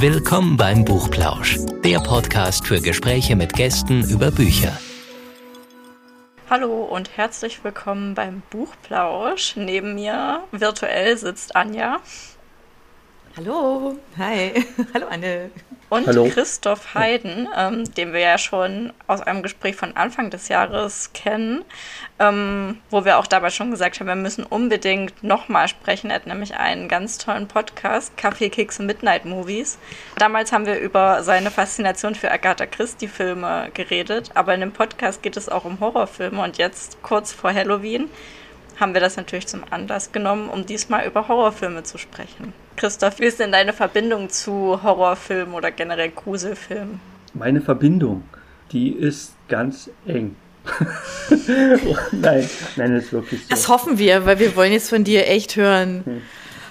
Willkommen beim Buchplausch, der Podcast für Gespräche mit Gästen über Bücher. Hallo und herzlich willkommen beim Buchplausch. Neben mir virtuell sitzt Anja. Hallo, hi, hallo Anne. Und Hallo. Christoph Heiden, ähm, den wir ja schon aus einem Gespräch von Anfang des Jahres kennen, ähm, wo wir auch dabei schon gesagt haben, wir müssen unbedingt nochmal sprechen. Er hat nämlich einen ganz tollen Podcast, Kaffee, Keks und Midnight Movies. Damals haben wir über seine Faszination für Agatha Christie-Filme geredet, aber in dem Podcast geht es auch um Horrorfilme und jetzt kurz vor Halloween haben wir das natürlich zum Anlass genommen, um diesmal über Horrorfilme zu sprechen. Christoph, wie ist denn deine Verbindung zu Horrorfilmen oder generell Gruselfilmen? Meine Verbindung, die ist ganz eng. nein, nein, das ist wirklich so. Das hoffen wir, weil wir wollen jetzt von dir echt hören,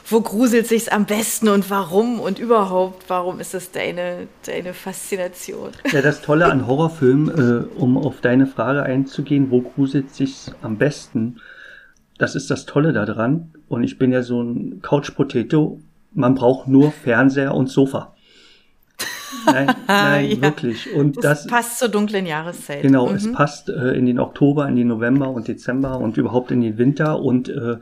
wo gruselt sich's am besten und warum und überhaupt, warum ist das deine, deine Faszination? Ja, das Tolle an Horrorfilmen, äh, um auf deine Frage einzugehen, wo gruselt sich's am besten? Das ist das Tolle daran. Und ich bin ja so ein Couch-Potato. Man braucht nur Fernseher und Sofa. Nein, nein, Ja. wirklich. Und Das das, passt zur dunklen Jahreszeit. Genau, Mhm. es passt äh, in den Oktober, in den November und Dezember und überhaupt in den Winter und äh,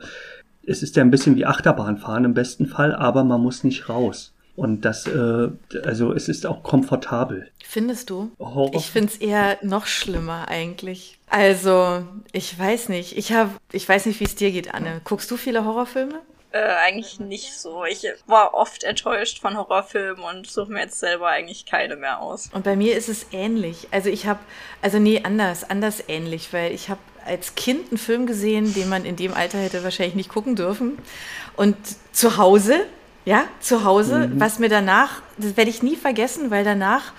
es ist ja ein bisschen wie Achterbahnfahren im besten Fall, aber man muss nicht raus. Und das, äh, also es ist auch komfortabel. Findest du? Horror- Ich finde es eher noch schlimmer eigentlich. Also, ich weiß nicht. Ich habe, ich weiß nicht, wie es dir geht, Anne. Guckst du viele Horrorfilme? Äh, eigentlich nicht so. Ich war oft enttäuscht von Horrorfilmen und suche mir jetzt selber eigentlich keine mehr aus. Und bei mir ist es ähnlich. Also ich habe, also nee, anders, anders ähnlich, weil ich habe als Kind einen Film gesehen, den man in dem Alter hätte wahrscheinlich nicht gucken dürfen. Und zu Hause, ja, zu Hause, was mir danach, das werde ich nie vergessen, weil danach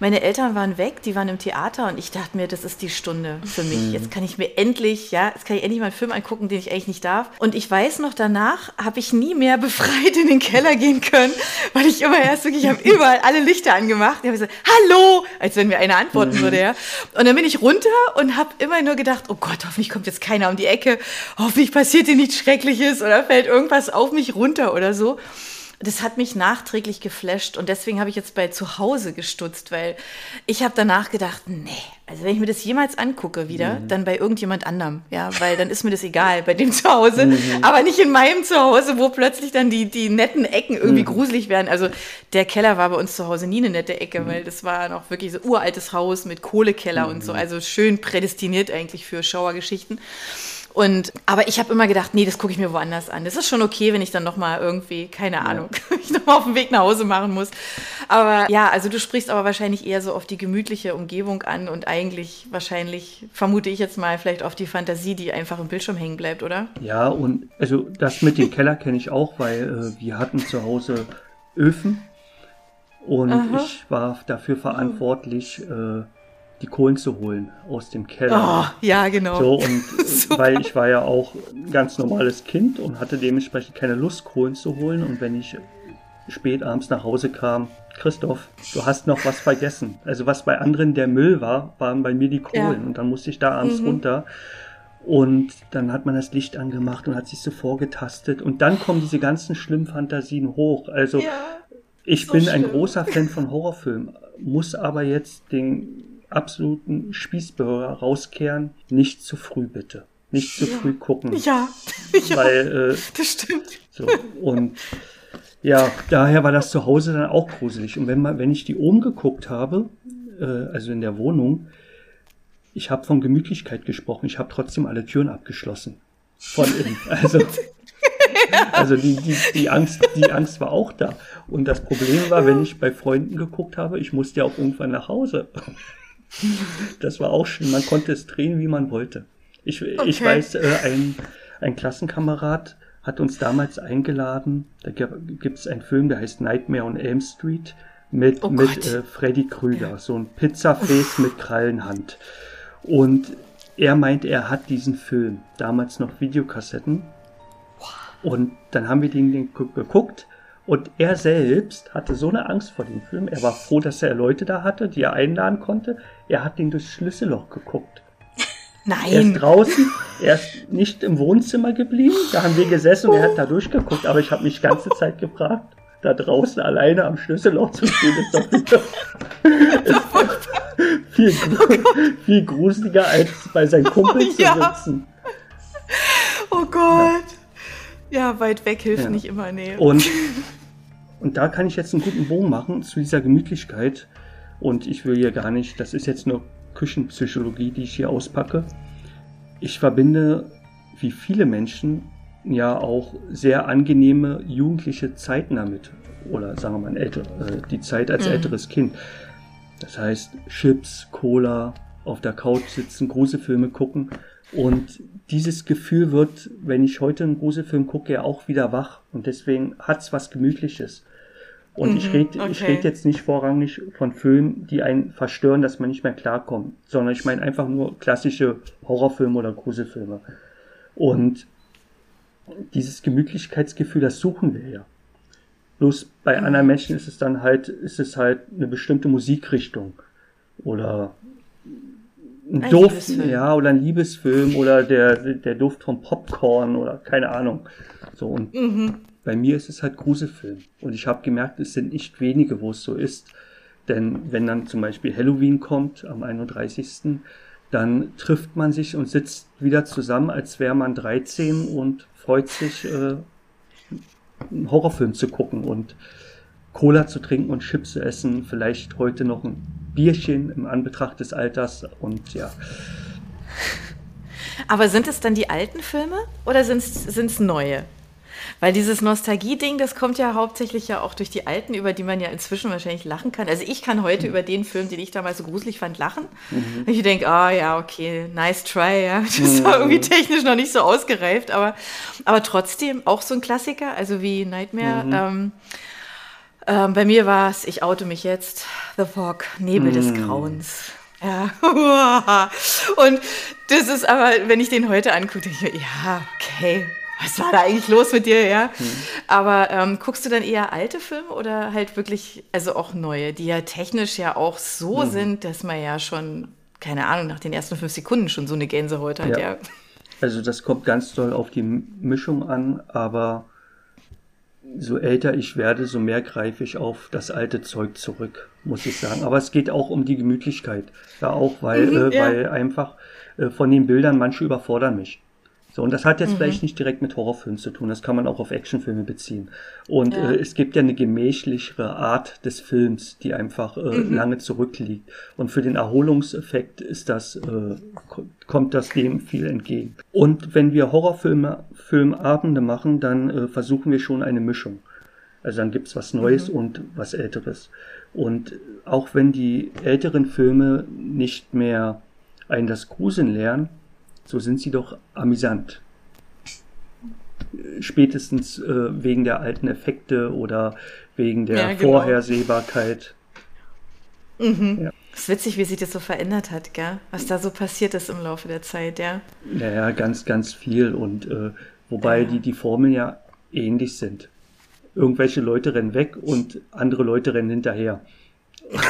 meine Eltern waren weg, die waren im Theater und ich dachte mir, das ist die Stunde für mich. Jetzt kann ich mir endlich, ja, jetzt kann ich endlich mal einen Film angucken, den ich eigentlich nicht darf. Und ich weiß noch, danach habe ich nie mehr befreit in den Keller gehen können, weil ich immer erst wirklich, ich habe überall alle Lichter angemacht. Ich habe gesagt, hallo, als wenn mir einer antworten würde, ja. Und dann bin ich runter und habe immer nur gedacht, oh Gott, hoffentlich kommt jetzt keiner um die Ecke, hoffentlich passiert dir nichts Schreckliches oder fällt irgendwas auf mich runter oder so. Das hat mich nachträglich geflasht und deswegen habe ich jetzt bei zu Hause gestutzt, weil ich habe danach gedacht, nee, also wenn ich mir das jemals angucke wieder, dann bei irgendjemand anderem, ja, weil dann ist mir das egal, bei dem zu Hause, aber nicht in meinem Zuhause, wo plötzlich dann die, die netten Ecken irgendwie gruselig werden. Also der Keller war bei uns zu Hause nie eine nette Ecke, weil das war noch wirklich so uraltes Haus mit Kohlekeller und so, also schön prädestiniert eigentlich für Schauergeschichten. Und aber ich habe immer gedacht, nee, das gucke ich mir woanders an. Das ist schon okay, wenn ich dann noch mal irgendwie, keine Ahnung, ich noch mal auf dem Weg nach Hause machen muss. Aber ja, also du sprichst aber wahrscheinlich eher so auf die gemütliche Umgebung an und eigentlich wahrscheinlich vermute ich jetzt mal vielleicht auf die Fantasie, die einfach im Bildschirm hängen bleibt, oder? Ja, und also das mit dem Keller kenne ich auch, weil äh, wir hatten zu Hause Öfen und ich war dafür verantwortlich, äh, die Kohlen zu holen aus dem Keller. Oh, ja, genau. So, und äh, weil ich war ja auch ein ganz normales Kind und hatte dementsprechend keine Lust, Kohlen zu holen. Und wenn ich spät abends nach Hause kam, Christoph, du hast noch was vergessen. Also was bei anderen der Müll war, waren bei mir die Kohlen. Ja. Und dann musste ich da abends runter. Und dann hat man das Licht angemacht und hat sich so vorgetastet. Und dann kommen diese ganzen schlimmen Fantasien hoch. Also ich so bin ein schlimm. großer Fan von Horrorfilmen, muss aber jetzt den absoluten Spießbürger rauskehren. Nicht zu früh, bitte. Nicht zu früh gucken. Ja, ja Weil, äh, das stimmt. so, und ja, daher war das zu Hause dann auch gruselig. Und wenn, man, wenn ich die oben geguckt habe, äh, also in der Wohnung, ich habe von Gemütlichkeit gesprochen. Ich habe trotzdem alle Türen abgeschlossen. Von innen. Also, also die, die, die, Angst, die Angst war auch da. Und das Problem war, wenn ich bei Freunden geguckt habe, ich musste ja auch irgendwann nach Hause. Das war auch schön. Man konnte es drehen, wie man wollte. Ich, ich Okay. weiß, äh, ein, ein Klassenkamerad hat uns damals eingeladen. Da gibt es einen Film, der heißt Nightmare on Elm Street mit, Oh mit äh, Freddy Krüger. So ein Pizzaface mit Krallenhand. Und er meint, er hat diesen Film, damals noch Videokassetten. Und dann haben wir den, den gu- geguckt. Und er selbst hatte so eine Angst vor dem Film. Er war froh, dass er Leute da hatte, die er einladen konnte. Er hat den durchs Schlüsselloch geguckt. Er ist Nein. draußen, er ist nicht im Wohnzimmer geblieben. Da haben wir gesessen und er hat da durchgeguckt. Aber ich habe mich die ganze Zeit gefragt, da draußen alleine am Schlüsselloch zu stehen, ist doch wieder viel, viel gruseliger, als bei seinen Kumpeln oh, ja. zu sitzen. Oh Gott. Ja, ja weit weg hilft ja. nicht immer, nee. Und, und da kann ich jetzt einen guten Bogen machen zu dieser Gemütlichkeit. Und ich will hier gar nicht, das ist jetzt nur Küchenpsychologie, die ich hier auspacke. Ich verbinde, wie viele Menschen, ja auch sehr angenehme jugendliche Zeiten damit. Oder sagen wir mal, älter, äh, die Zeit als mhm. älteres Kind. Das heißt, Chips, Cola, auf der Couch sitzen, Gruselfilme gucken. Und dieses Gefühl wird, wenn ich heute einen Gruselfilm gucke, ja auch wieder wach. Und deswegen hat's was Gemütliches. Und mhm, ich rede okay. ich red jetzt nicht vorrangig von Filmen, die einen verstören, dass man nicht mehr klarkommt, sondern ich meine einfach nur klassische Horrorfilme oder Gruselfilme. Und dieses Gemütlichkeitsgefühl, das suchen wir ja. Bloß bei mhm. anderen Menschen ist es dann halt, ist es halt eine bestimmte Musikrichtung oder ein, ein Duft, ja, oder ein Liebesfilm oder der, der Duft vom Popcorn oder keine Ahnung. So und mhm. Bei mir ist es halt Gruselfilm. Und ich habe gemerkt, es sind nicht wenige, wo es so ist. Denn wenn dann zum Beispiel Halloween kommt am 31., dann trifft man sich und sitzt wieder zusammen, als wäre man 13 und freut sich, äh, einen Horrorfilm zu gucken und Cola zu trinken und Chips zu essen, vielleicht heute noch ein Bierchen im Anbetracht des Alters und ja. Aber sind es dann die alten Filme oder sind es neue? Weil dieses Nostalgie-Ding, das kommt ja hauptsächlich ja auch durch die alten, über die man ja inzwischen wahrscheinlich lachen kann. Also ich kann heute mhm. über den Film, den ich damals so gruselig fand, lachen. Mhm. Ich denke, ah ja, okay, nice try, ja. Das mhm. war irgendwie technisch noch nicht so ausgereift, aber, aber trotzdem auch so ein Klassiker, also wie Nightmare. Mhm. Ähm, ähm, bei mir war es, ich oute mich jetzt, The Fog, Nebel des mhm. Grauens. Ja. Und das ist aber, wenn ich den heute angucke, denke ich, ja, okay, was war da eigentlich los mit dir, ja? Mhm. Aber ähm, guckst du dann eher alte Filme oder halt wirklich, also auch neue, die ja technisch ja auch so mhm. sind, dass man ja schon, keine Ahnung, nach den ersten fünf Sekunden schon so eine Gänsehaut hat, ja. ja. Also das kommt ganz doll auf die Mischung an, aber so älter ich werde, so mehr greife ich auf das alte Zeug zurück, muss ich sagen. Aber es geht auch um die Gemütlichkeit. Ja, auch weil, mhm, äh, ja. weil einfach äh, von den Bildern manche überfordern mich. So, und das hat jetzt mhm. vielleicht nicht direkt mit Horrorfilmen zu tun, das kann man auch auf Actionfilme beziehen. Und ja. äh, es gibt ja eine gemächlichere Art des Films, die einfach äh, mhm. lange zurückliegt. Und für den Erholungseffekt ist das, äh, kommt das dem viel entgegen. Und wenn wir Horrorfilme, Filmabende machen, dann äh, versuchen wir schon eine Mischung. Also dann gibt's was Neues mhm. und was Älteres. Und auch wenn die älteren Filme nicht mehr einen das Gruseln lernen, so sind sie doch amüsant. Spätestens äh, wegen der alten Effekte oder wegen der ja, genau. Vorhersehbarkeit. Mhm. Ja. Es ist witzig, wie sich das so verändert hat, gell? Was da so passiert ist im Laufe der Zeit, ja. Naja, ganz, ganz viel. Und äh, wobei ja. die, die Formeln ja ähnlich sind. Irgendwelche Leute rennen weg und andere Leute rennen hinterher.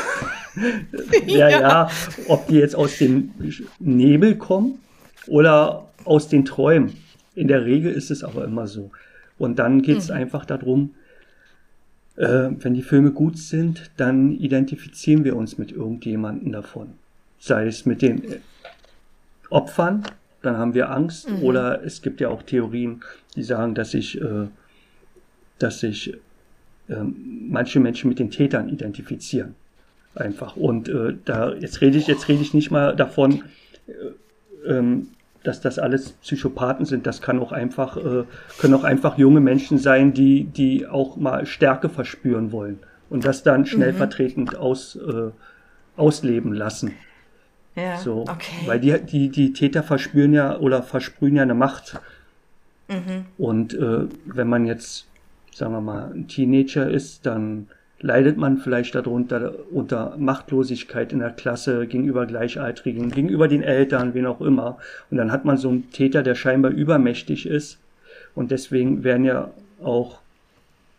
ja, ja, ja, ob die jetzt aus dem Nebel kommen oder aus den Träumen. In der Regel ist es aber immer so. Und dann geht es mhm. einfach darum, äh, wenn die Filme gut sind, dann identifizieren wir uns mit irgendjemanden davon. Sei es mit den äh, Opfern, dann haben wir Angst, mhm. oder es gibt ja auch Theorien, die sagen, dass sich, äh, dass sich äh, manche Menschen mit den Tätern identifizieren. Einfach. Und äh, da jetzt rede ich, jetzt rede ich nicht mal davon, äh, ähm, dass das alles Psychopathen sind. Das kann auch einfach, äh, können auch einfach junge Menschen sein, die, die auch mal Stärke verspüren wollen und das dann schnellvertretend mhm. aus, äh, ausleben lassen. Ja, so, okay. Weil die, die, die Täter verspüren ja oder versprühen ja eine Macht. Mhm. Und äh, wenn man jetzt, sagen wir mal, ein Teenager ist, dann leidet man vielleicht darunter unter Machtlosigkeit in der Klasse gegenüber Gleichaltrigen, gegenüber den Eltern, wen auch immer. Und dann hat man so einen Täter, der scheinbar übermächtig ist. Und deswegen werden ja auch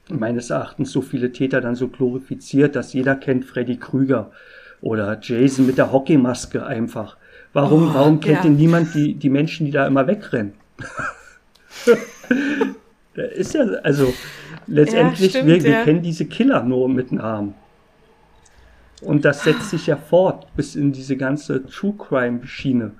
meines Erachtens so viele Täter dann so glorifiziert, dass jeder kennt Freddy Krüger oder Jason mit der Hockeymaske einfach. Warum, oh, warum kennt ja. denn niemand die, die Menschen, die da immer wegrennen? ist ja, also, letztendlich, ja, stimmt, wir, wir ja. kennen diese Killer nur mit Namen. Und das setzt sich ja fort bis in diese ganze True Crime Schiene.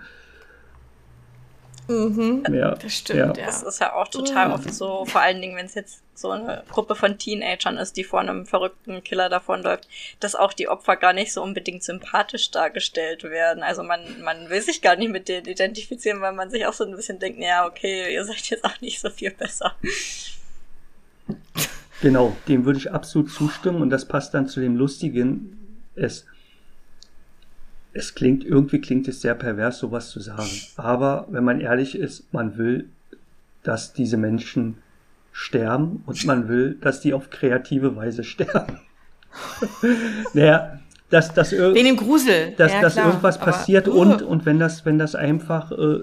Ja, Das stimmt, ja. Das ist ja auch total oft so, vor allen Dingen, wenn es jetzt so eine Gruppe von Teenagern ist, die vor einem verrückten Killer davonläuft, dass auch die Opfer gar nicht so unbedingt sympathisch dargestellt werden. Also man, man will sich gar nicht mit denen identifizieren, weil man sich auch so ein bisschen denkt, ja, okay, ihr seid jetzt auch nicht so viel besser. Genau, dem würde ich absolut zustimmen und das passt dann zu dem Lustigen. Es, es klingt, irgendwie klingt es sehr pervers, sowas zu sagen. Aber wenn man ehrlich ist, man will, dass diese Menschen sterben und man will, dass die auf kreative Weise sterben. naja, dass, dass, ir Wegen dem Grusel. dass, ja, dass klar, irgendwas aber- passiert Uh. und, und wenn das, wenn das einfach, äh,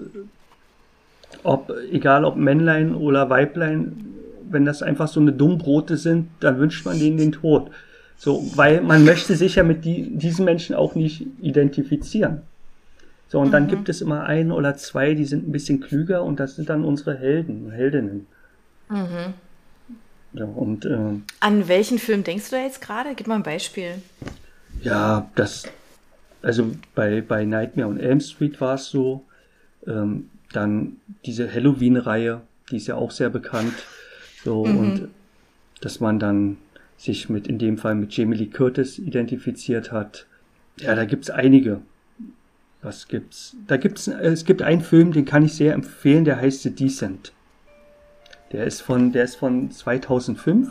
ob, egal ob Männlein oder Weiblein, wenn das einfach so eine Dummbrote sind, dann wünscht man denen den Tod. So, weil man möchte sich ja mit die, diesen Menschen auch nicht identifizieren. So, und Mhm. dann gibt es immer einen oder zwei, die sind ein bisschen klüger und das sind dann unsere Helden, Heldinnen. Mhm. Ja, und äh, An welchen Film denkst du da jetzt gerade? Gib mal ein Beispiel. Ja, das, also bei, bei Nightmare on Elm Street war es so. Ähm, dann diese Halloween-Reihe, die ist ja auch sehr bekannt. So, und dass man dann sich mit, in dem Fall mit Jamie Lee Curtis identifiziert hat. Ja, da gibt's einige. Was gibt's? Da gibt's, es gibt einen Film, den kann ich sehr empfehlen, der heißt The Descent. Der ist von, der ist von 2005.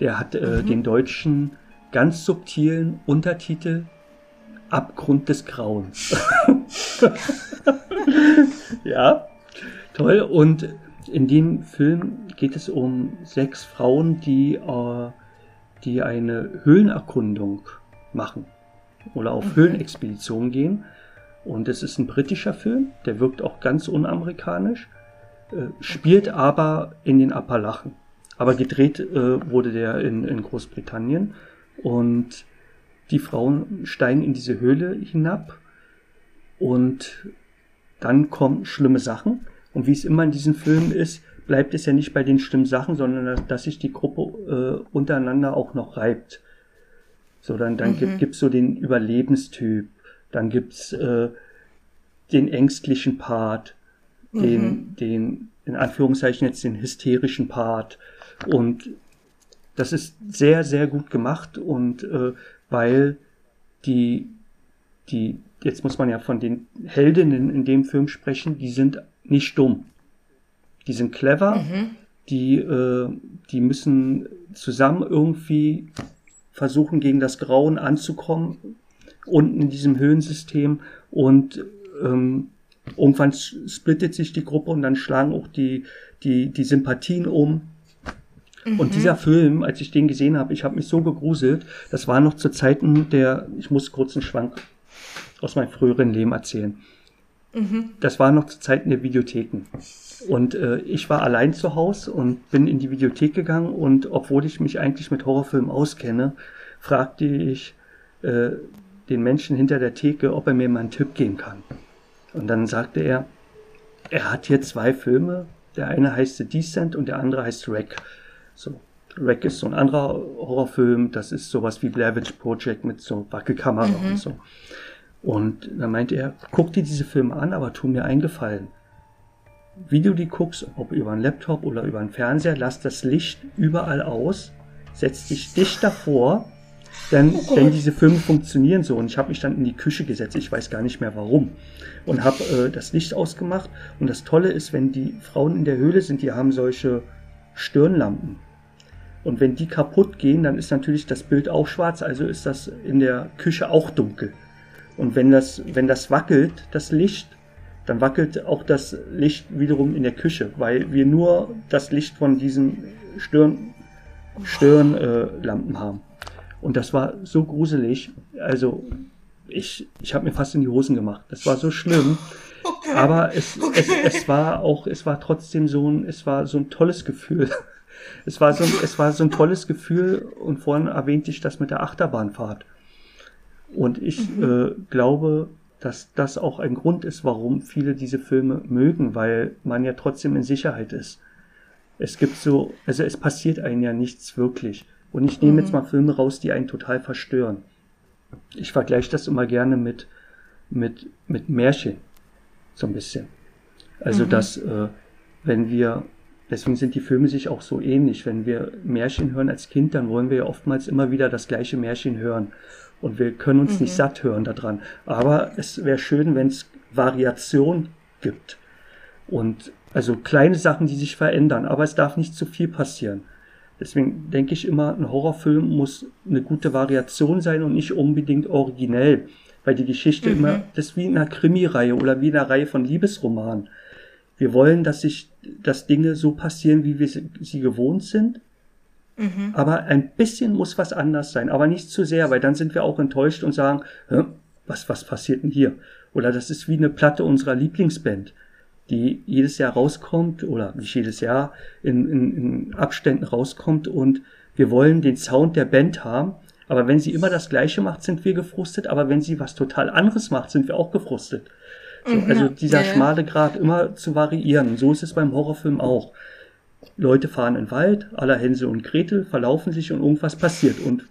Der hat äh, den deutschen ganz subtilen Untertitel Abgrund des Grauens. ja, toll. Und in dem Film geht es um sechs Frauen, die, äh, die eine Höhlenerkundung machen oder auf Höhlenexpedition gehen. Und es ist ein britischer Film, der wirkt auch ganz unamerikanisch, äh, spielt aber in den Appalachen. Aber gedreht äh, wurde der in, in Großbritannien. Und die Frauen steigen in diese Höhle hinab und dann kommen schlimme Sachen. Und wie es immer in diesen Filmen ist, bleibt es ja nicht bei den schlimmen Sachen, sondern dass, sich die Gruppe äh, untereinander auch noch reibt. So, dann, dann gibt gibt's so den Überlebenstyp, dann gibt's äh, den ängstlichen Part, den, den, in Anführungszeichen jetzt den hysterischen Part. Und das ist sehr, sehr gut gemacht und äh, weil die, die, jetzt muss man ja von den Heldinnen in dem Film sprechen, die sind nicht dumm. Die sind clever, die, äh, die müssen zusammen irgendwie versuchen, gegen das Grauen anzukommen, unten in diesem Höhensystem und ähm, irgendwann splittet sich die Gruppe und dann schlagen auch die, die, die Sympathien um. Und dieser Film, als ich den gesehen habe, ich habe mich so gegruselt, das war noch zu Zeiten der, ich muss kurz einen Schwank aus meinem früheren Leben erzählen. Das war noch zu Zeiten der Videotheken. Und äh, ich war allein zu Hause und bin in die Videothek gegangen und obwohl ich mich eigentlich mit Horrorfilmen auskenne, fragte ich äh, den Menschen hinter der Theke, ob er mir mal einen Tipp geben kann. Und dann sagte er, er hat hier zwei Filme. Der eine heißt The Descent und der andere heißt Wreck. So, Wreck ist so ein anderer Horrorfilm. Das ist sowas wie Blair Witch Project mit so Wackelkamera und so. Und dann meinte er, guck dir diese Filme an, aber tu mir einen Gefallen. Wie du die guckst, ob über einen Laptop oder über einen Fernseher, lass das Licht überall aus, setz dich dicht davor, denn, denn diese Filme funktionieren so. Und ich habe mich dann in die Küche gesetzt, ich weiß gar nicht mehr warum, und habe äh, das Licht ausgemacht. Und das Tolle ist, wenn die Frauen in der Höhle sind, die haben solche Stirnlampen. Und wenn die kaputt gehen, dann ist natürlich das Bild auch schwarz, also ist das in der Küche auch dunkel. Und wenn das, wenn das wackelt, das Licht, dann wackelt auch das Licht wiederum in der Küche, weil wir nur das Licht von diesen Stirn, Stirnlampen äh, haben. Und das war so gruselig. Also ich, ich habe mir fast in die Hosen gemacht. Das war so schlimm. Aber es, es, es war auch, es war trotzdem so ein, es war so ein tolles Gefühl. Es war so, ein- es war so ein tolles Gefühl und vorhin erwähnte ich das mit der Achterbahnfahrt. Und ich äh, glaube, dass das auch ein Grund ist, warum viele diese Filme mögen, weil man ja trotzdem in Sicherheit ist. Es gibt so, also es passiert einem ja nichts wirklich. Und ich nehme mhm. jetzt mal Filme raus, die einen total verstören. Ich vergleiche das immer gerne mit, mit, mit Märchen. So ein bisschen. Also, mhm. dass, äh, wenn wir, deswegen sind die Filme sich auch so ähnlich. Wenn wir Märchen hören als Kind, dann wollen wir ja oftmals immer wieder das gleiche Märchen hören. Und wir können uns mhm. nicht satt hören daran. Aber es wäre schön, wenn es Variation gibt. Und also kleine Sachen, die sich verändern. Aber es darf nicht zu viel passieren. Deswegen denke ich immer, ein Horrorfilm muss eine gute Variation sein und nicht unbedingt originell, weil die Geschichte mhm. immer, das ist wie in einer Krimireihe oder wie in einer Reihe von Liebesromanen. Wir wollen, dass sich, dass Dinge so passieren, wie wir sie gewohnt sind. Mhm. Aber ein bisschen muss was anders sein, aber nicht zu sehr, weil dann sind wir auch enttäuscht und sagen, was, was passiert denn hier? Oder das ist wie eine Platte unserer Lieblingsband die jedes Jahr rauskommt oder nicht jedes Jahr in, in, in Abständen rauskommt und wir wollen den Sound der Band haben. Aber wenn sie immer das Gleiche macht, sind wir gefrustet. Aber wenn sie was total anderes macht, sind wir auch gefrustet. So, mhm, also dieser ja, schmale Grad immer zu variieren. So ist es beim Horrorfilm auch. Leute fahren in den Wald, aller Hänsel und Gretel verlaufen sich und irgendwas passiert. Und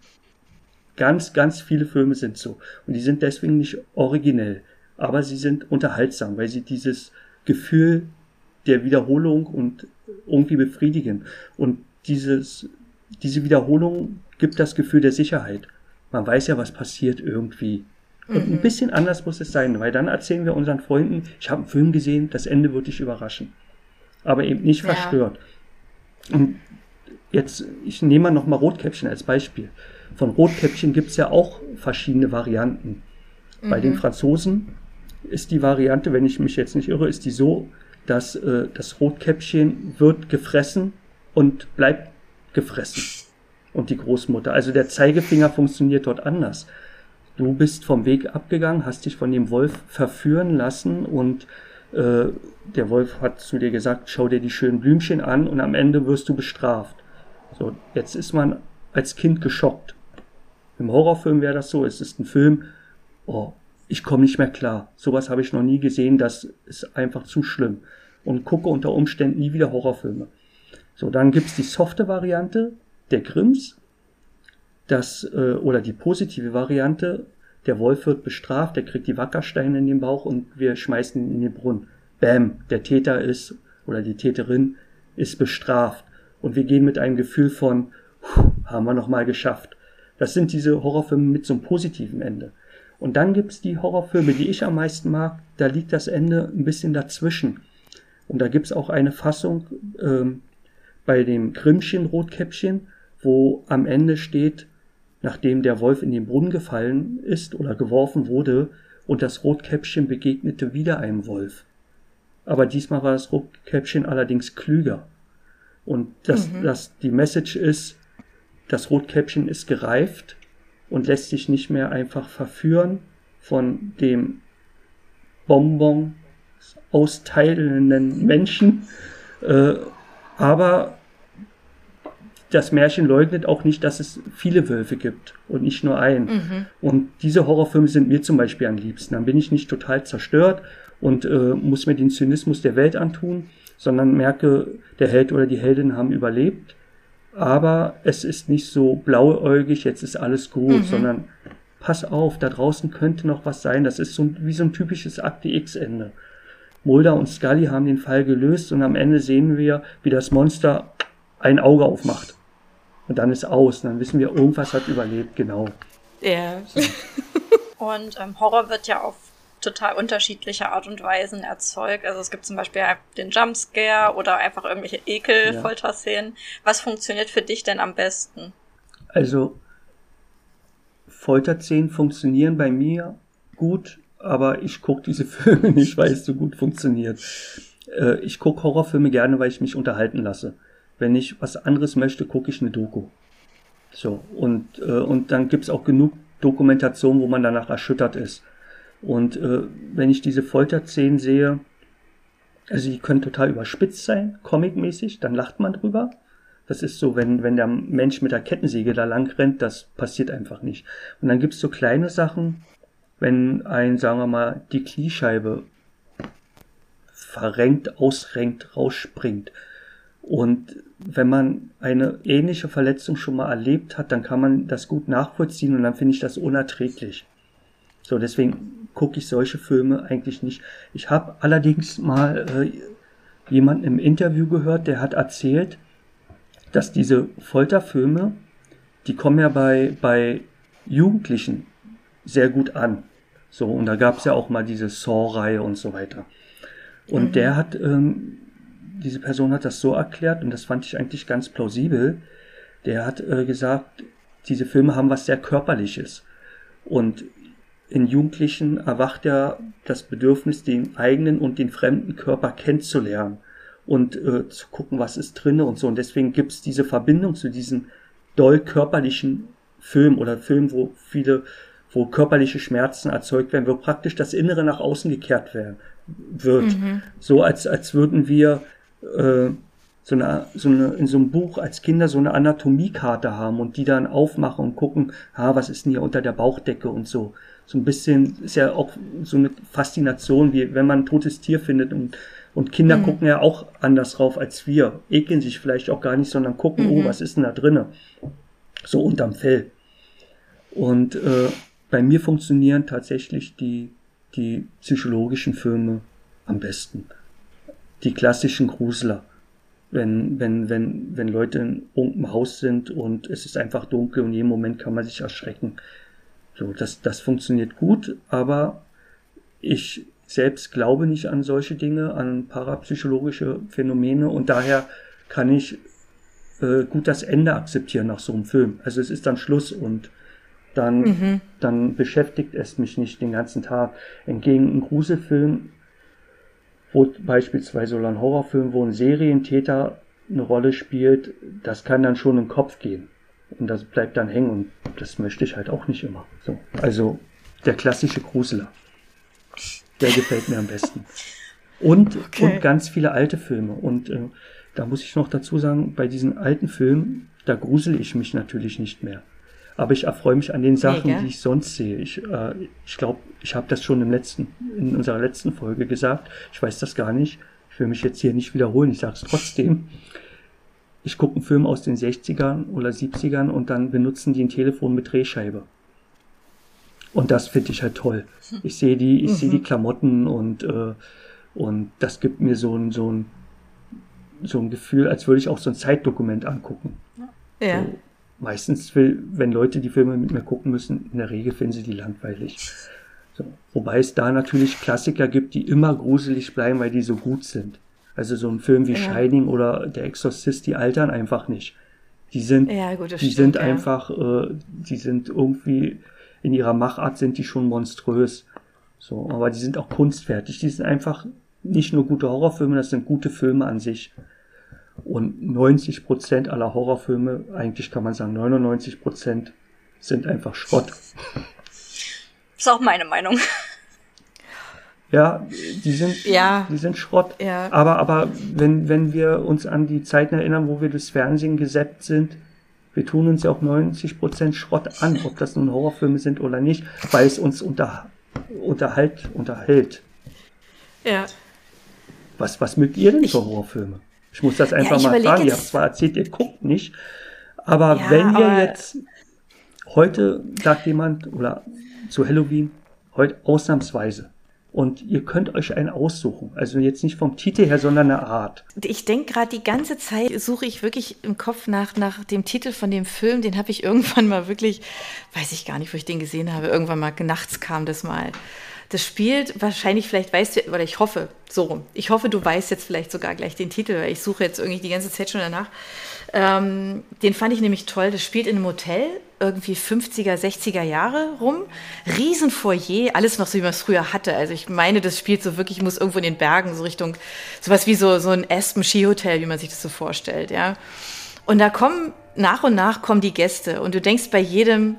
ganz, ganz viele Filme sind so. Und die sind deswegen nicht originell. Aber sie sind unterhaltsam, weil sie dieses Gefühl der Wiederholung und irgendwie befriedigen. Und dieses, diese Wiederholung gibt das Gefühl der Sicherheit. Man weiß ja, was passiert irgendwie. Und ein mhm. bisschen anders muss es sein, weil dann erzählen wir unseren Freunden, ich habe einen Film gesehen, das Ende wird dich überraschen. Aber eben nicht ja. verstört. Und jetzt, ich nehme mal nochmal Rotkäppchen als Beispiel. Von Rotkäppchen gibt es ja auch verschiedene Varianten. Mhm. Bei den mhm. Franzosen ist die Variante, wenn ich mich jetzt nicht irre, ist die so, dass äh, das Rotkäppchen wird gefressen und bleibt gefressen. Und die Großmutter. Also der Zeigefinger funktioniert dort anders. Du bist vom Weg abgegangen, hast dich von dem Wolf verführen lassen und äh, der Wolf hat zu dir gesagt, schau dir die schönen Blümchen an und am Ende wirst du bestraft. So, jetzt ist man als Kind geschockt. Im Horrorfilm wäre das so, es ist ein Film, oh, ich komme nicht mehr klar. Sowas habe ich noch nie gesehen, das ist einfach zu schlimm. Und gucke unter Umständen nie wieder Horrorfilme. So, dann gibt's die softe Variante der Grimms, das, äh, oder die positive Variante, der Wolf wird bestraft, der kriegt die Wackersteine in den Bauch und wir schmeißen ihn in den Brunnen. Bam, der Täter ist, oder die Täterin ist bestraft. Und wir gehen mit einem Gefühl von, haben wir noch mal geschafft. Das sind diese Horrorfilme mit so einem positiven Ende. Und dann gibt's die Horrorfilme, die ich am meisten mag. Da liegt das Ende ein bisschen dazwischen. Und da gibt's auch eine Fassung ähm, bei dem Grimmchen Rotkäppchen, wo am Ende steht, nachdem der Wolf in den Brunnen gefallen ist oder geworfen wurde, und das Rotkäppchen begegnete wieder einem Wolf. Aber diesmal war das Rotkäppchen allerdings klüger. Und das, mhm. das, die Message ist, das Rotkäppchen ist gereift und lässt sich nicht mehr einfach verführen von dem Bonbon austeilenden Menschen. Äh, aber das Märchen leugnet auch nicht, dass es viele Wölfe gibt und nicht nur einen. Mhm. Und diese Horrorfilme sind mir zum Beispiel am liebsten. Dann bin ich nicht total zerstört und äh, muss mir den Zynismus der Welt antun, sondern merke, der Held oder die Heldin haben überlebt aber es ist nicht so blauäugig, jetzt ist alles gut, mhm. sondern pass auf, da draußen könnte noch was sein. Das ist so wie so ein typisches Akte X-Ende. Mulder und Scully haben den Fall gelöst und am Ende sehen wir, wie das Monster ein Auge aufmacht. Und dann ist aus. Und dann wissen wir, irgendwas hat überlebt, genau. Ja. und ähm, Horror wird ja auf total unterschiedliche Art und Weisen erzeugt. Also es gibt zum Beispiel den Jumpscare oder einfach irgendwelche Ekel-Folterszenen. Ja. Was funktioniert für dich denn am besten? Also Folterszenen funktionieren bei mir gut, aber ich gucke diese Filme nicht, weil es so gut funktioniert. Äh, ich gucke Horrorfilme gerne, weil ich mich unterhalten lasse. Wenn ich was anderes möchte, gucke ich eine Doku. So, und, äh, und dann gibt's auch genug Dokumentation, wo man danach erschüttert ist. Und äh, wenn ich diese Folterszenen sehe, also die können total überspitzt sein, comicmäßig, dann lacht man drüber. Das ist so, wenn, wenn der Mensch mit der Kettensäge da lang rennt, das passiert einfach nicht. Und dann gibt's so kleine Sachen, wenn ein, sagen wir mal, die Kniescheibe verrenkt, ausrenkt, rausspringt. Und wenn man eine ähnliche Verletzung schon mal erlebt hat, dann kann man das gut nachvollziehen und dann finde ich das unerträglich. So, deswegen gucke ich solche Filme eigentlich nicht. Ich habe allerdings mal äh, jemanden im Interview gehört, der hat erzählt, dass diese Folterfilme, die kommen ja bei, bei Jugendlichen sehr gut an. So, und da gab es ja auch mal diese Saw-Reihe und so weiter. Und mhm. der hat, ähm, diese Person hat das so erklärt, und das fand ich eigentlich ganz plausibel. Der hat äh, gesagt, diese Filme haben was sehr Körperliches. Und in Jugendlichen erwacht ja das Bedürfnis, den eigenen und den fremden Körper kennenzulernen und äh, zu gucken, was ist drinne und so. Und deswegen gibt's diese Verbindung zu diesem doll körperlichen Film oder Film, wo viele, wo körperliche Schmerzen erzeugt werden, wo praktisch das Innere nach außen gekehrt werden, wird. Mhm. So als, als würden wir äh, so eine, so eine, in so einem Buch als Kinder so eine Anatomiekarte haben und die dann aufmachen und gucken, ha, was ist denn hier unter der Bauchdecke und so. So ein bisschen ist ja auch so eine Faszination, wie wenn man ein totes Tier findet und, und Kinder mhm. gucken ja auch anders drauf als wir, ekeln sich vielleicht auch gar nicht, sondern gucken, oh, mhm. oh, was ist denn da drinne? So unterm Fell. Und äh, bei mir funktionieren tatsächlich die, die psychologischen Filme am besten. Die klassischen Grusler wenn, wenn, wenn, wenn Leute in irgendeinem Haus sind und es ist einfach dunkel und jeden Moment kann man sich erschrecken. So, das, das funktioniert gut, aber ich selbst glaube nicht an solche Dinge, an parapsychologische Phänomene und daher kann ich äh, gut das Ende akzeptieren nach so einem Film. Also es ist dann Schluss und dann, mhm. dann beschäftigt es mich nicht den ganzen Tag. Entgegen einem Gruselfilm wo beispielsweise oder ein Horrorfilm, wo ein Serientäter eine Rolle spielt, das kann dann schon im Kopf gehen. Und das bleibt dann hängen und das möchte ich halt auch nicht immer. So. Also der klassische Gruseler. Der gefällt mir am besten. Und, okay. und ganz viele alte Filme. Und äh, da muss ich noch dazu sagen, bei diesen alten Filmen, da grusel ich mich natürlich nicht mehr aber ich erfreue mich an den Sachen, nee, die ich sonst sehe. Ich, äh, ich glaube, ich habe das schon im letzten, in unserer letzten Folge gesagt. Ich weiß das gar nicht. Ich will mich jetzt hier nicht wiederholen. Ich sage es trotzdem. Ich gucke einen Film aus den 60ern oder 70ern und dann benutzen die ein Telefon mit Drehscheibe. Und das finde ich halt toll. Ich sehe die, ich mhm. sehe die Klamotten und äh, und das gibt mir so ein so ein so ein Gefühl, als würde ich auch so ein Zeitdokument angucken. Ja. So, meistens, will, wenn Leute die Filme mit mir gucken müssen, in der Regel finden sie die langweilig. So. Wobei es da natürlich Klassiker gibt, die immer gruselig bleiben, weil die so gut sind. Also so ein Film wie ja. Shining oder Der Exorzist, die altern einfach nicht. Die sind, ja, gut, die stimmt, sind ja. einfach, äh, die sind irgendwie in ihrer Machart sind die schon monströs. So, aber die sind auch kunstfertig. Die sind einfach nicht nur gute Horrorfilme, das sind gute Filme an sich. Und 90 Prozent aller Horrorfilme, eigentlich kann man sagen 99 Prozent, sind einfach Schrott. Ist auch meine Meinung. Ja, die sind, ja. die sind Schrott. Ja. Aber, aber wenn, wenn wir uns an die Zeiten erinnern, wo wir durchs Fernsehen gesäppt sind, wir tun uns ja auch 90 Prozent Schrott an, ob das nun Horrorfilme sind oder nicht, weil es uns unter, unterhalt, unterhält. Ja. Was, was mögt ihr denn für Horrorfilme? Ich muss das einfach ja, mal fragen. Ihr habt zwar erzählt, ihr guckt nicht, aber ja, wenn wir jetzt heute sagt jemand oder zu Halloween, heute ausnahmsweise. Und ihr könnt euch einen aussuchen. Also jetzt nicht vom Titel her, sondern eine Art. Ich denke gerade die ganze Zeit, suche ich wirklich im Kopf nach, nach dem Titel von dem Film. Den habe ich irgendwann mal wirklich, weiß ich gar nicht, wo ich den gesehen habe. Irgendwann mal nachts kam das mal. Das spielt wahrscheinlich, vielleicht weißt du, oder ich hoffe, so rum. Ich hoffe, du weißt jetzt vielleicht sogar gleich den Titel, weil ich suche jetzt irgendwie die ganze Zeit schon danach. Ähm, den fand ich nämlich toll. Das spielt in einem Hotel, irgendwie 50er, 60er Jahre rum. Riesenfoyer, alles noch so, wie man es früher hatte. Also ich meine, das spielt so wirklich, muss irgendwo in den Bergen, so Richtung, sowas wie so, so ein Aspen-Skihotel, wie man sich das so vorstellt, ja. Und da kommen, nach und nach kommen die Gäste und du denkst bei jedem,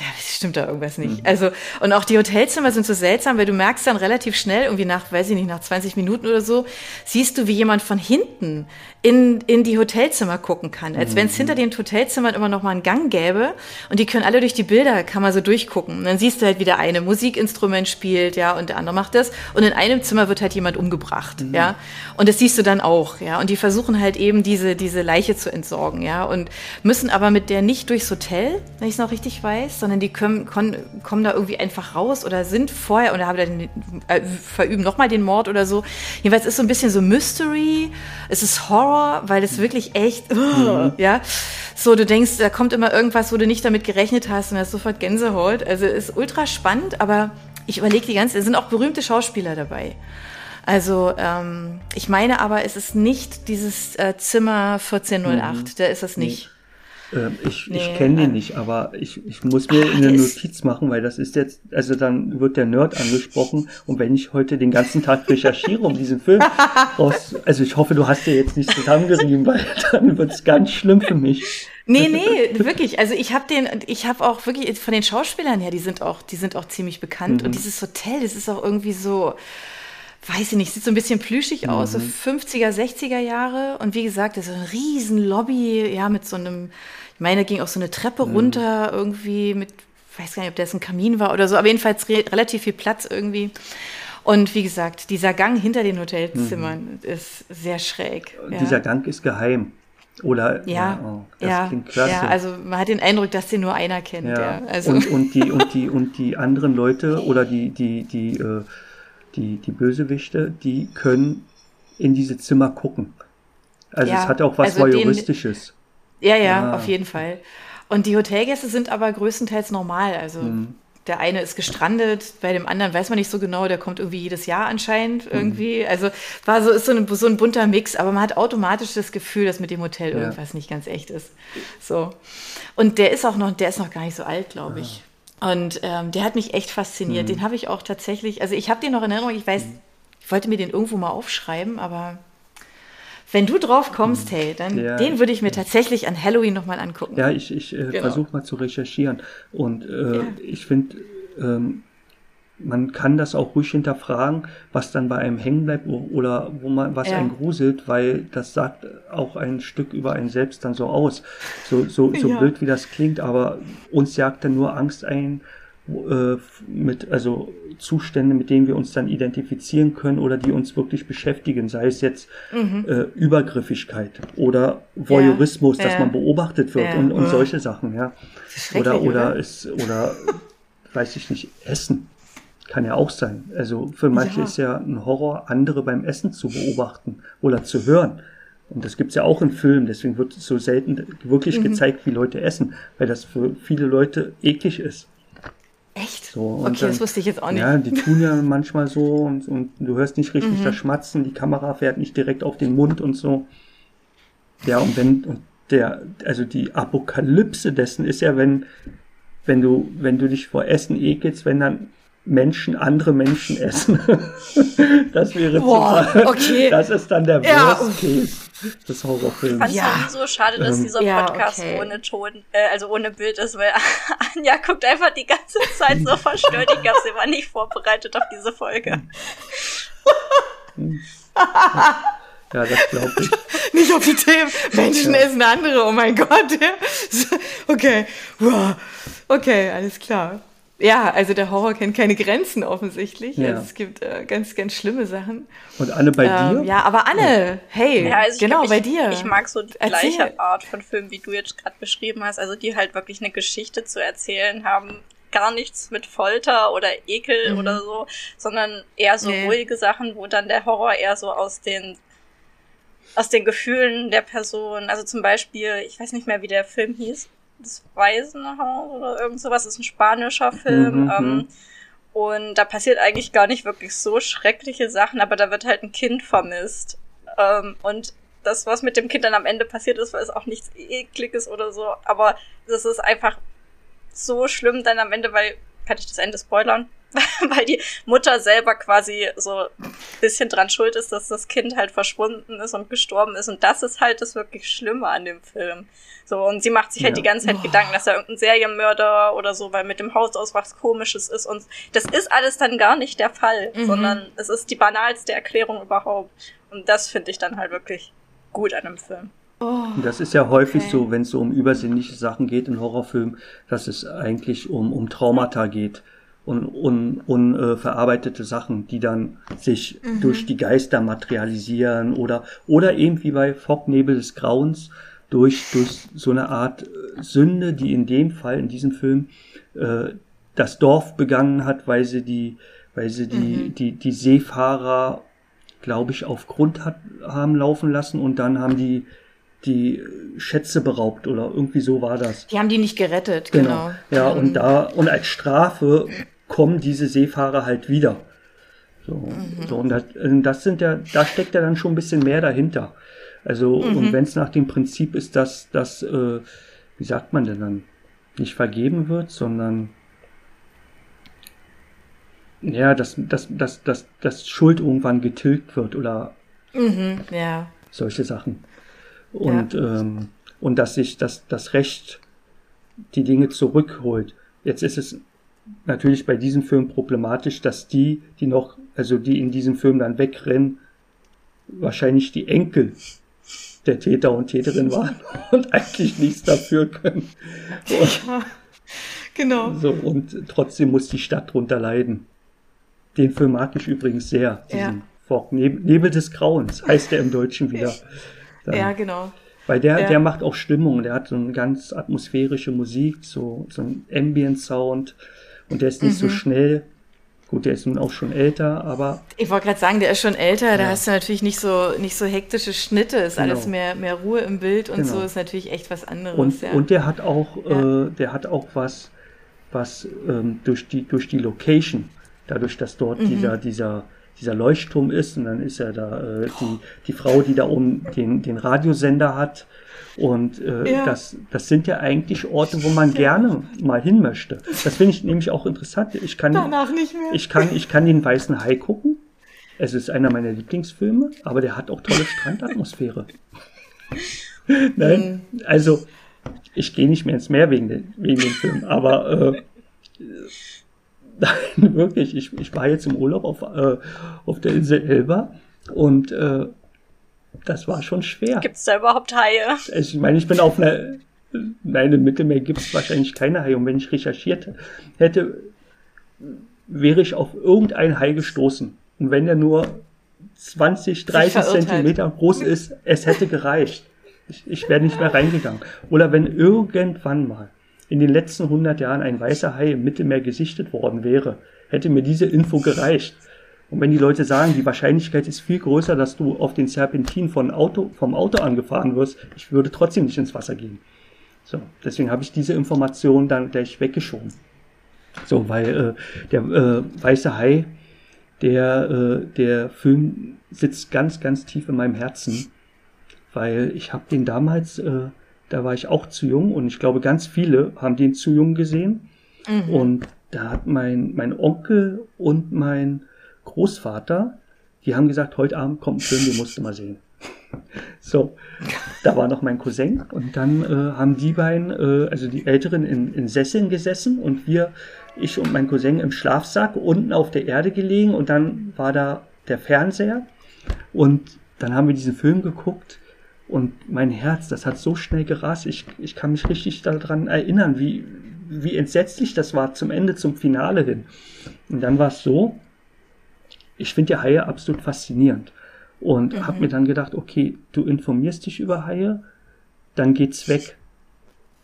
ja, stimmt da irgendwas nicht. Mhm. Also, und auch die Hotelzimmer sind so seltsam, weil du merkst dann relativ schnell, irgendwie nach, weiß ich nicht, nach 20 Minuten oder so, siehst du, wie jemand von hinten in, in die Hotelzimmer gucken kann. Als mhm. wenn es hinter den Hotelzimmern immer noch mal einen Gang gäbe und die können alle durch die Bilder, kann man so durchgucken. Und dann siehst du halt, wie der eine Musikinstrument spielt, ja, und der andere macht das. Und in einem Zimmer wird halt jemand umgebracht, mhm. ja. Und das siehst du dann auch, ja. Und die versuchen halt eben diese, diese Leiche zu entsorgen, ja. Und müssen aber mit der nicht durchs Hotel, wenn ich es noch richtig weiß, sondern die können, kommen, kommen da irgendwie einfach raus oder sind vorher oder haben dann, äh, verüben nochmal den Mord oder so. Jedenfalls ist so ein bisschen so Mystery, es ist Horror, Horror, weil es wirklich echt, mhm. ja, so du denkst, da kommt immer irgendwas, wo du nicht damit gerechnet hast und hast sofort Gänsehaut. Also ist ultra spannend, aber ich überlege die ganze, es sind auch berühmte Schauspieler dabei. Also ähm, ich meine aber, es ist nicht dieses äh, Zimmer 1408, mhm. da ist es nicht. Ähm, ich nee, ich kenne den äh, nicht, aber ich, ich muss mir ach, eine Notiz machen, weil das ist jetzt, also dann wird der Nerd angesprochen und wenn ich heute den ganzen Tag recherchiere um diesen Film, raus, also ich hoffe, du hast dir jetzt nicht zusammengerieben, weil dann wird es ganz schlimm für mich. Nee, nee, wirklich. Also ich habe den, ich habe auch wirklich von den Schauspielern her, die sind auch, die sind auch ziemlich bekannt. Mhm. Und dieses Hotel, das ist auch irgendwie so, weiß ich nicht, sieht so ein bisschen plüschig aus, mhm. so 50er, 60er Jahre. Und wie gesagt, das ist ein riesen Lobby, ja, mit so einem meine ging auch so eine Treppe mhm. runter irgendwie mit, weiß gar nicht, ob das ein Kamin war oder so, aber jedenfalls re relativ viel Platz irgendwie. Und wie gesagt, dieser Gang hinter den Hotelzimmern mhm. ist sehr schräg. Ja. Dieser Gang ist geheim. Oder ja, ja, oh, das ja, klingt klasse. Ja, also man hat den Eindruck, dass den nur einer kennt. Ja. ja also. Und, und, die, und, die, und die anderen Leute oder die, die, die, äh, die, die Bösewichte, die können in diese Zimmer gucken. Also es hat auch was also Voyeuristisches. Ja, ja, ja, auf jeden Fall. Und die Hotelgäste sind aber größtenteils normal. Also mhm. der eine ist gestrandet, bei dem anderen weiß man nicht so genau, der kommt irgendwie jedes Jahr anscheinend mhm. irgendwie. Mhm. Also war so, ist so, ein, so ein bunter Mix, aber man hat automatisch das Gefühl, dass mit dem Hotel ja. irgendwas nicht ganz echt ist. So. Und der ist auch noch, der ist noch gar nicht so alt, glaube ich. Und ähm, der hat mich echt fasziniert. Mhm. Den habe ich auch tatsächlich, also ich habe den noch in Erinnerung, ich weiß, mhm. ich wollte mir den irgendwo mal aufschreiben, aber wenn du drauf kommst, hm. hey, dann ja, den würde ich mir tatsächlich an Halloween nochmal angucken. Ja, ich, ich äh, genau. versuche mal zu recherchieren. Und äh, ja. ich finde, ähm, man kann das auch ruhig hinterfragen, was dann bei einem hängen bleibt oder wo man was ja. einen gruselt, weil das sagt auch ein Stück über einen selbst dann so aus. So, so, so blöd wie das klingt, aber uns jagt dann nur Angst ein, äh, mit, also Zustände, mit denen wir uns dann identifizieren können oder die uns wirklich beschäftigen, sei es jetzt mhm. äh, Übergriffigkeit oder Voyeurismus, ja. dass man beobachtet wird ja. und, und solche Sachen, ja. Oder, oder, ist, oder, weiß ich nicht, Essen. Kann ja auch sein. Also für manche ja. ist ja ein Horror, andere beim Essen zu beobachten oder zu hören. Und das gibt's ja auch in Filmen, deswegen wird so selten wirklich mhm. gezeigt, wie Leute essen, weil das für viele Leute eklig ist. Echt? So, okay, dann, das wusste ich jetzt auch nicht. Ja, die tun ja manchmal so und, und du hörst nicht richtig mhm. das Schmatzen, die Kamera fährt nicht direkt auf den Mund und so. Ja, und wenn, und der, also die Apokalypse dessen ist ja, wenn, wenn du, wenn du dich vor Essen ekelst, wenn dann Menschen andere Menschen essen. das wäre Boah, super. Okay. Das ist dann der ja. Worst Case des Horrorfilms. Ich fand es ja. so schade, dass ähm, dieser Podcast ja, okay. ohne Ton, äh, also ohne Bild ist, weil Anja guckt einfach die ganze Zeit so verstört. Ich glaube, sie war nicht vorbereitet auf diese Folge. Ja, das glaube ich. Nicht auf die Themen. Menschen ja. essen andere, oh mein Gott. Okay. Okay, alles klar. Ja, also der Horror kennt keine Grenzen offensichtlich. Ja. Also es gibt äh, ganz, ganz schlimme Sachen. Und Anne bei ähm, dir? Ja, aber Anne, hey, ja, also genau, glaub, bei dir. Ich mag so die Erzähl. gleiche Art von Filmen, wie du jetzt gerade beschrieben hast, also die halt wirklich eine Geschichte zu erzählen haben, gar nichts mit Folter oder Ekel mhm. oder so, sondern eher so nee. ruhige Sachen, wo dann der Horror eher so aus den aus den Gefühlen der Person, also zum Beispiel, ich weiß nicht mehr, wie der Film hieß, das Waisenhaus oder irgend sowas. Ist ein spanischer Film. Mhm, ähm, mhm. und da passiert eigentlich gar nicht wirklich so schreckliche Sachen, aber da wird halt ein Kind vermisst. Ähm, und das, was mit dem Kind dann am Ende passiert ist, war es auch nichts ekliges oder so, aber das ist einfach so schlimm dann am Ende, weil, kann ich das Ende spoilern? weil die Mutter selber quasi so ein bisschen dran schuld ist, dass das Kind halt verschwunden ist und gestorben ist. Und das ist halt das wirklich Schlimme an dem Film. So, und sie macht sich halt ja. die ganze Zeit oh. Gedanken, dass er irgendein Serienmörder oder so, weil mit dem Haus aus was komisches ist. Und das ist alles dann gar nicht der Fall, mhm. sondern es ist die banalste Erklärung überhaupt. Und das finde ich dann halt wirklich gut an dem Film. Oh, das ist ja häufig okay. so, wenn es so um übersinnliche Sachen geht in Horrorfilmen, dass es eigentlich um, um Traumata geht und unverarbeitete un, un, äh, Sachen, die dann sich mhm. durch die Geister materialisieren oder, oder eben wie bei Fognebel des Grauens durch, durch so eine Art äh, Sünde, die in dem Fall, in diesem Film, äh, das Dorf begangen hat, weil sie die, weil sie die, mhm. die, die Seefahrer, glaube ich, auf Grund hat, haben laufen lassen und dann haben die die Schätze beraubt oder irgendwie so war das. Die haben die nicht gerettet, genau. genau. Ja, und ähm. da, und als Strafe kommen diese Seefahrer halt wieder. So, mhm. so und das, das sind ja, da steckt ja dann schon ein bisschen mehr dahinter. Also, mhm. und wenn es nach dem Prinzip ist, dass das, äh, wie sagt man denn dann, nicht vergeben wird, sondern ja, dass, dass, dass, dass, dass Schuld irgendwann getilgt wird oder mhm, ja. solche Sachen und, ja. ähm, und dass sich das, das Recht die Dinge zurückholt. Jetzt ist es natürlich bei diesem Film problematisch, dass die, die noch, also die in diesem Film dann wegrennen, wahrscheinlich die Enkel der Täter und Täterin waren und eigentlich nichts dafür können. Und, ja, genau. So, und trotzdem muss die Stadt drunter leiden. Den Film mag ich übrigens sehr. Diesen ja. Nebel des Grauens heißt er im Deutschen wieder. Dann, ja, genau. Weil der, ja. der macht auch Stimmung, der hat so eine ganz atmosphärische Musik, so, so ein Ambient-Sound und der ist nicht mhm. so schnell. Gut, der ist nun auch schon älter, aber. Ich wollte gerade sagen, der ist schon älter, ja. da hast du natürlich nicht so, nicht so hektische Schnitte, ist genau. alles mehr, mehr Ruhe im Bild und genau. so ist natürlich echt was anderes. Und, ja. und der hat auch, äh, der hat auch was, was ähm, durch die, durch die Location, dadurch, dass dort mhm. dieser, dieser, dieser Leuchtturm ist und dann ist ja da äh, die, die Frau, die da oben den, den Radiosender hat. Und äh, ja. das, das sind ja eigentlich Orte, wo man gerne mal hin möchte. Das finde ich nämlich auch interessant. Ich kann, Danach nicht mehr. Ich kann, ich kann den Weißen Hai gucken. Es ist einer meiner Lieblingsfilme, aber der hat auch tolle Strandatmosphäre. Nein, mhm. also ich gehe nicht mehr ins Meer wegen, den, wegen dem Film, aber äh, Nein, wirklich. Ich, ich war jetzt im Urlaub auf, äh, auf der Insel Elba und äh, das war schon schwer. Gibt es da überhaupt Haie? Ich meine, ich bin auf einer. Nein, im Mittelmeer gibt es wahrscheinlich keine Haie. Und wenn ich recherchiert hätte, wäre ich auf irgendein Hai gestoßen. Und wenn der nur 20, 30 Zentimeter groß ist, es hätte gereicht. Ich, ich wäre nicht mehr reingegangen. Oder wenn irgendwann mal in den letzten 100 Jahren ein weißer Hai im Mittelmeer gesichtet worden wäre, hätte mir diese Info gereicht. Und wenn die Leute sagen, die Wahrscheinlichkeit ist viel größer, dass du auf den Serpentin von Auto, vom Auto angefahren wirst, ich würde trotzdem nicht ins Wasser gehen. So, deswegen habe ich diese Information dann gleich weggeschoben. So, weil äh, der äh, weiße Hai, der, äh, der Film sitzt ganz, ganz tief in meinem Herzen, weil ich habe den damals äh, da war ich auch zu jung und ich glaube, ganz viele haben den zu jung gesehen. Mhm. Und da hat mein, mein Onkel und mein Großvater, die haben gesagt, heute Abend kommt ein Film, den musst du mal sehen. So, da war noch mein Cousin und dann äh, haben die beiden, äh, also die Älteren, in, in Sesseln gesessen und wir, ich und mein Cousin im Schlafsack unten auf der Erde gelegen und dann war da der Fernseher und dann haben wir diesen Film geguckt und mein Herz, das hat so schnell gerast. Ich, ich kann mich richtig daran erinnern, wie, wie entsetzlich das war zum Ende, zum Finale hin. Und dann war es so, ich finde ja Haie absolut faszinierend. Und mhm. habe mir dann gedacht, okay, du informierst dich über Haie, dann geht's weg.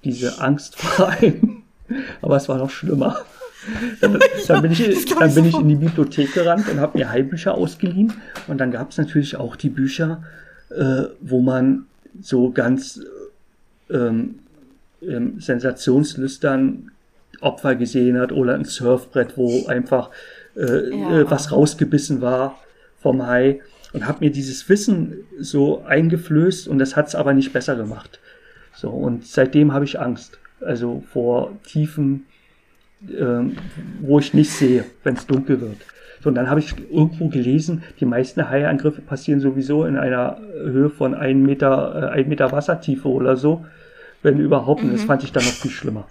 Diese Angst vor allem. Aber es war noch schlimmer. Dann, dann, bin, ich, dann bin ich in die Bibliothek gerannt und habe mir Haibücher ausgeliehen. Und dann gab es natürlich auch die Bücher äh, wo man so ganz ähm, ähm, sensationslüstern Opfer gesehen hat oder ein Surfbrett, wo einfach äh, ja. äh, was rausgebissen war vom Hai und habe mir dieses Wissen so eingeflößt und das hat es aber nicht besser gemacht. So und seitdem habe ich Angst, also vor tiefen äh, wo ich nicht sehe, wenn es dunkel wird. So, und dann habe ich irgendwo gelesen, die meisten Haiangriffe passieren sowieso in einer Höhe von einem Meter, äh, ein Meter Wassertiefe oder so, wenn überhaupt. Mhm. Und das fand ich dann noch viel schlimmer.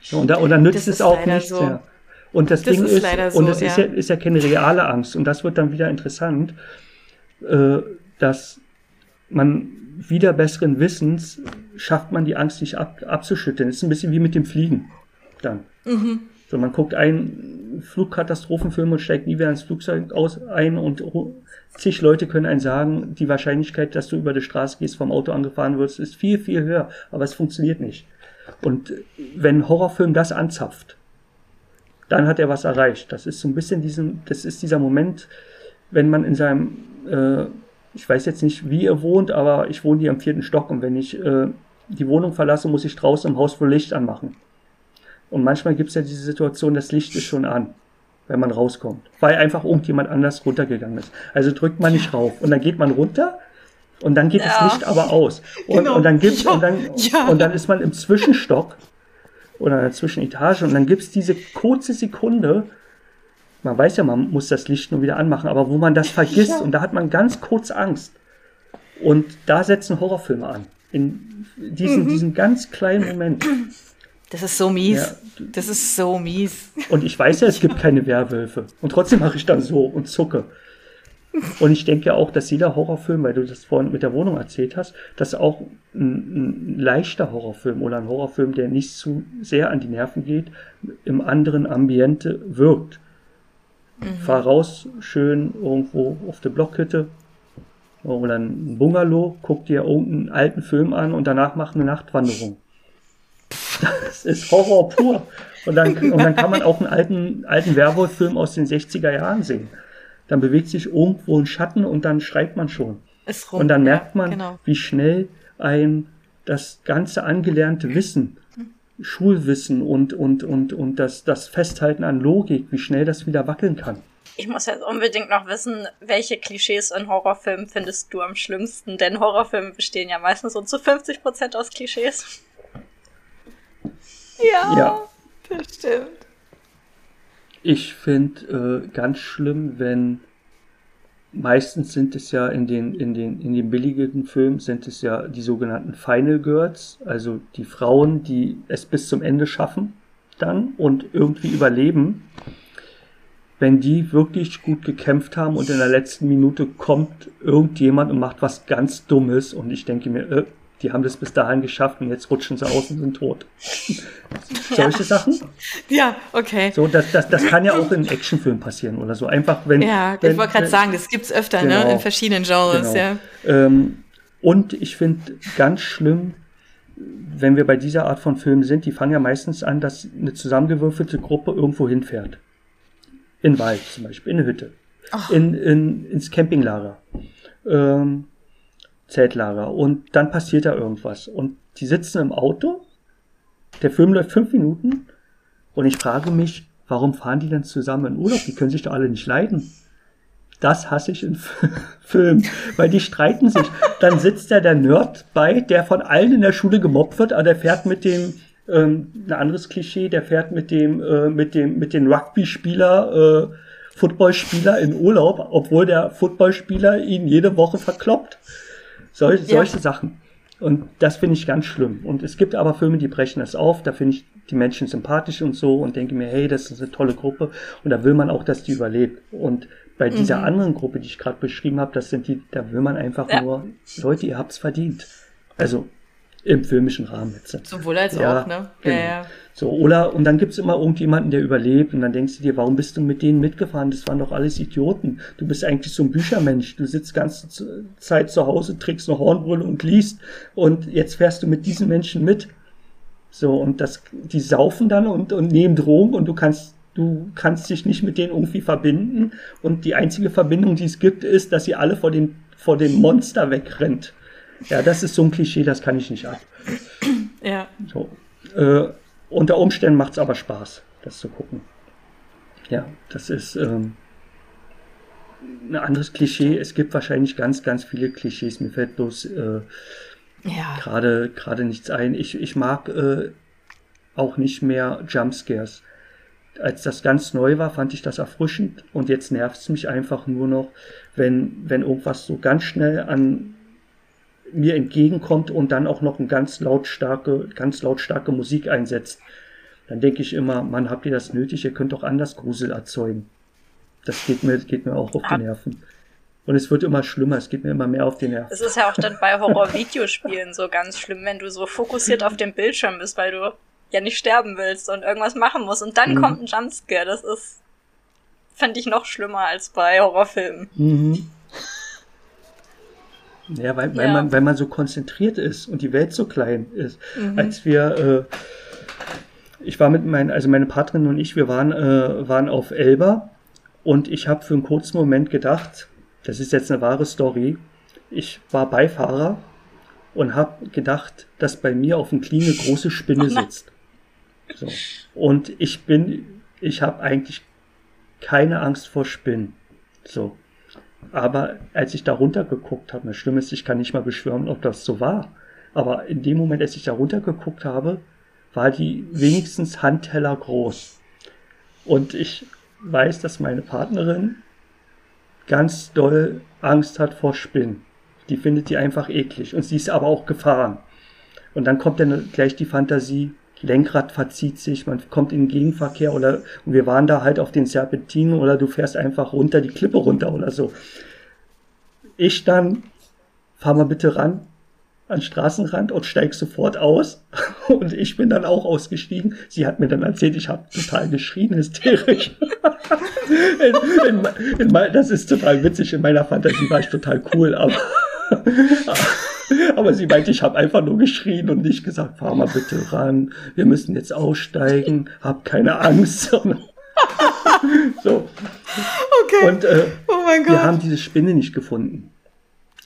So, und, da, und dann nützt es auch nichts so. mehr. Und das, das Ding ist, ist und es ja. Ist, ja, ist ja keine reale Angst. Und das wird dann wieder interessant, äh, dass man wieder besseren Wissens schafft man die Angst nicht ab, abzuschütteln. Das ist ein bisschen wie mit dem Fliegen dann. Mhm. So, man guckt einen Flugkatastrophenfilm und steigt nie wieder ins Flugzeug aus, ein und zig Leute können einen sagen, die Wahrscheinlichkeit, dass du über die Straße gehst, vom Auto angefahren wirst, ist viel, viel höher. Aber es funktioniert nicht. Und wenn ein Horrorfilm das anzapft, dann hat er was erreicht. Das ist so ein bisschen diesen, das ist dieser Moment, wenn man in seinem, äh, ich weiß jetzt nicht, wie ihr wohnt, aber ich wohne hier im vierten Stock und wenn ich äh, die Wohnung verlasse, muss ich draußen im Haus wohl Licht anmachen. Und manchmal gibt es ja diese Situation, das Licht ist schon an, wenn man rauskommt, weil einfach irgendjemand anders runtergegangen ist. Also drückt man nicht rauf und dann geht man runter und dann geht ja. das Licht aber aus. Und, genau. und dann gibt's, ja. und dann, ja. und dann ist man im Zwischenstock oder in der Zwischenetage und dann gibt's diese kurze Sekunde, man weiß ja, man muss das Licht nur wieder anmachen, aber wo man das vergisst und da hat man ganz kurz Angst. Und da setzen Horrorfilme an. In diesen, mhm. diesen ganz kleinen Moment. Das ist so mies. Ja. Das ist so mies. Und ich weiß ja, es gibt keine Werwölfe. Und trotzdem mache ich dann so und zucke. Und ich denke auch, dass jeder Horrorfilm, weil du das vorhin mit der Wohnung erzählt hast, dass auch ein, ein leichter Horrorfilm oder ein Horrorfilm, der nicht zu sehr an die Nerven geht, im anderen Ambiente wirkt. Mhm. Fahr raus, schön irgendwo auf der Blockhütte oder ein Bungalow, guck dir irgendeinen alten Film an und danach mach eine Nachtwanderung. Das ist Horror pur. Und dann, und dann kann man auch einen alten, alten Werwolf-Film aus den 60er Jahren sehen. Dann bewegt sich irgendwo ein Schatten und dann schreibt man schon. Rum, und dann merkt man, ja, genau. wie schnell ein das ganze angelernte Wissen, Schulwissen und, und, und, und das, das Festhalten an Logik, wie schnell das wieder wackeln kann. Ich muss jetzt unbedingt noch wissen, welche Klischees in Horrorfilmen findest du am schlimmsten? Denn Horrorfilme bestehen ja meistens so zu 50% aus Klischees. Ja, ja. das stimmt. Ich finde äh, ganz schlimm, wenn meistens sind es ja in den, in den, in den billigen Filmen sind es ja die sogenannten Final Girls, also die Frauen, die es bis zum Ende schaffen dann und irgendwie überleben. Wenn die wirklich gut gekämpft haben und in der letzten Minute kommt irgendjemand und macht was ganz Dummes und ich denke mir, äh, die haben das bis dahin geschafft und jetzt rutschen sie aus und sind tot. Solche ja. Sachen? Ja, okay. So, das, das, das kann ja auch in Actionfilmen passieren oder so. Einfach, wenn. Ja, wenn, ich wollte gerade sagen, das gibt es öfter, genau, ne? In verschiedenen Genres, genau. ja. Ähm, und ich finde ganz schlimm, wenn wir bei dieser Art von Filmen sind, die fangen ja meistens an, dass eine zusammengewürfelte Gruppe irgendwo hinfährt. In Wald zum Beispiel, in eine Hütte. In, in, ins Campinglager. Ähm, Zeltlager und dann passiert da irgendwas und die sitzen im Auto, der Film läuft fünf Minuten und ich frage mich, warum fahren die denn zusammen in Urlaub? Die können sich doch alle nicht leiden. Das hasse ich in Filmen, weil die streiten sich. Dann sitzt da der Nerd bei, der von allen in der Schule gemobbt wird, aber der fährt mit dem, ähm, ein anderes Klischee, der fährt mit dem, äh, mit dem, mit dem Rugby-Spieler, äh, Footballspieler in Urlaub, obwohl der Footballspieler ihn jede Woche verkloppt. Sol solche ja. Sachen. Und das finde ich ganz schlimm. Und es gibt aber Filme, die brechen das auf. Da finde ich die Menschen sympathisch und so und denke mir, hey, das ist eine tolle Gruppe. Und da will man auch, dass die überlebt. Und bei dieser mhm. anderen Gruppe, die ich gerade beschrieben habe, das sind die, da will man einfach ja. nur, Leute, ihr habt's verdient. Also im filmischen Rahmen jetzt. Sowohl als ja, auch, ne? Genau. Ja, ja. So, oder, und dann gibt's immer irgendjemanden, der überlebt, und dann denkst du dir, warum bist du mit denen mitgefahren? Das waren doch alles Idioten. Du bist eigentlich so ein Büchermensch. Du sitzt ganze Zeit zu Hause, trägst eine Hornbrille und liest, und jetzt fährst du mit diesen Menschen mit. So, und das, die saufen dann und, und nehmen Drogen, und du kannst du kannst dich nicht mit denen irgendwie verbinden und die einzige Verbindung, die es gibt, ist, dass sie alle vor dem, vor dem Monster wegrennt. Ja, das ist so ein Klischee, das kann ich nicht ab. Ja. So. Äh, unter Umständen macht es aber Spaß, das zu gucken. Ja, das ist ähm, ein anderes Klischee. Es gibt wahrscheinlich ganz, ganz viele Klischees. Mir fällt bloß äh, ja. gerade gerade nichts ein. Ich, ich mag äh, auch nicht mehr Jumpscares. Als das ganz neu war, fand ich das erfrischend und jetzt nervt es mich einfach nur noch, wenn, wenn irgendwas so ganz schnell an mir entgegenkommt und dann auch noch eine ganz lautstarke, ganz lautstarke Musik einsetzt. Dann denke ich immer, Mann, habt ihr das nötig? Ihr könnt doch anders Grusel erzeugen. Das geht mir, geht mir auch auf die Nerven. Und es wird immer schlimmer, es geht mir immer mehr auf die Nerven. Es ist ja auch dann bei Horror-Videospielen so ganz schlimm, wenn du so fokussiert auf dem Bildschirm bist, weil du ja nicht sterben willst und irgendwas machen musst und dann mhm. kommt ein Jumpscare. Das ist, fände ich noch schlimmer als bei Horrorfilmen. Mhm. Ja, weil, weil, ja. Man, weil man so konzentriert ist und die Welt so klein ist. Mhm. Als wir, äh, ich war mit meinen, also meine Partnerin und ich, wir waren, äh, waren auf Elba und ich habe für einen kurzen Moment gedacht, das ist jetzt eine wahre Story. Ich war Beifahrer und habe gedacht, dass bei mir auf dem Knie eine große Spinne sitzt. So. Und ich bin, ich habe eigentlich keine Angst vor Spinnen. So. Aber als ich da runtergeguckt habe, das Schlimme ist, ich kann nicht mal beschwören, ob das so war. Aber in dem Moment, als ich da runtergeguckt habe, war die wenigstens Handteller groß. Und ich weiß, dass meine Partnerin ganz doll Angst hat vor Spinnen. Die findet die einfach eklig. Und sie ist aber auch gefahren. Und dann kommt dann gleich die Fantasie, Lenkrad verzieht sich, man kommt in den Gegenverkehr oder und wir waren da halt auf den Serpentinen oder du fährst einfach runter, die Klippe runter oder so. Ich dann, fahr mal bitte ran an Straßenrand und steig sofort aus. Und ich bin dann auch ausgestiegen. Sie hat mir dann erzählt, ich habe total geschrien, hysterisch. in, in, in, das ist total witzig. In meiner Fantasie war ich total cool, aber aber sie meinte, ich habe einfach nur geschrien und nicht gesagt, fahr mal bitte ran, wir müssen jetzt aussteigen, hab keine Angst. so. Okay. Und äh, oh wir haben diese Spinne nicht gefunden.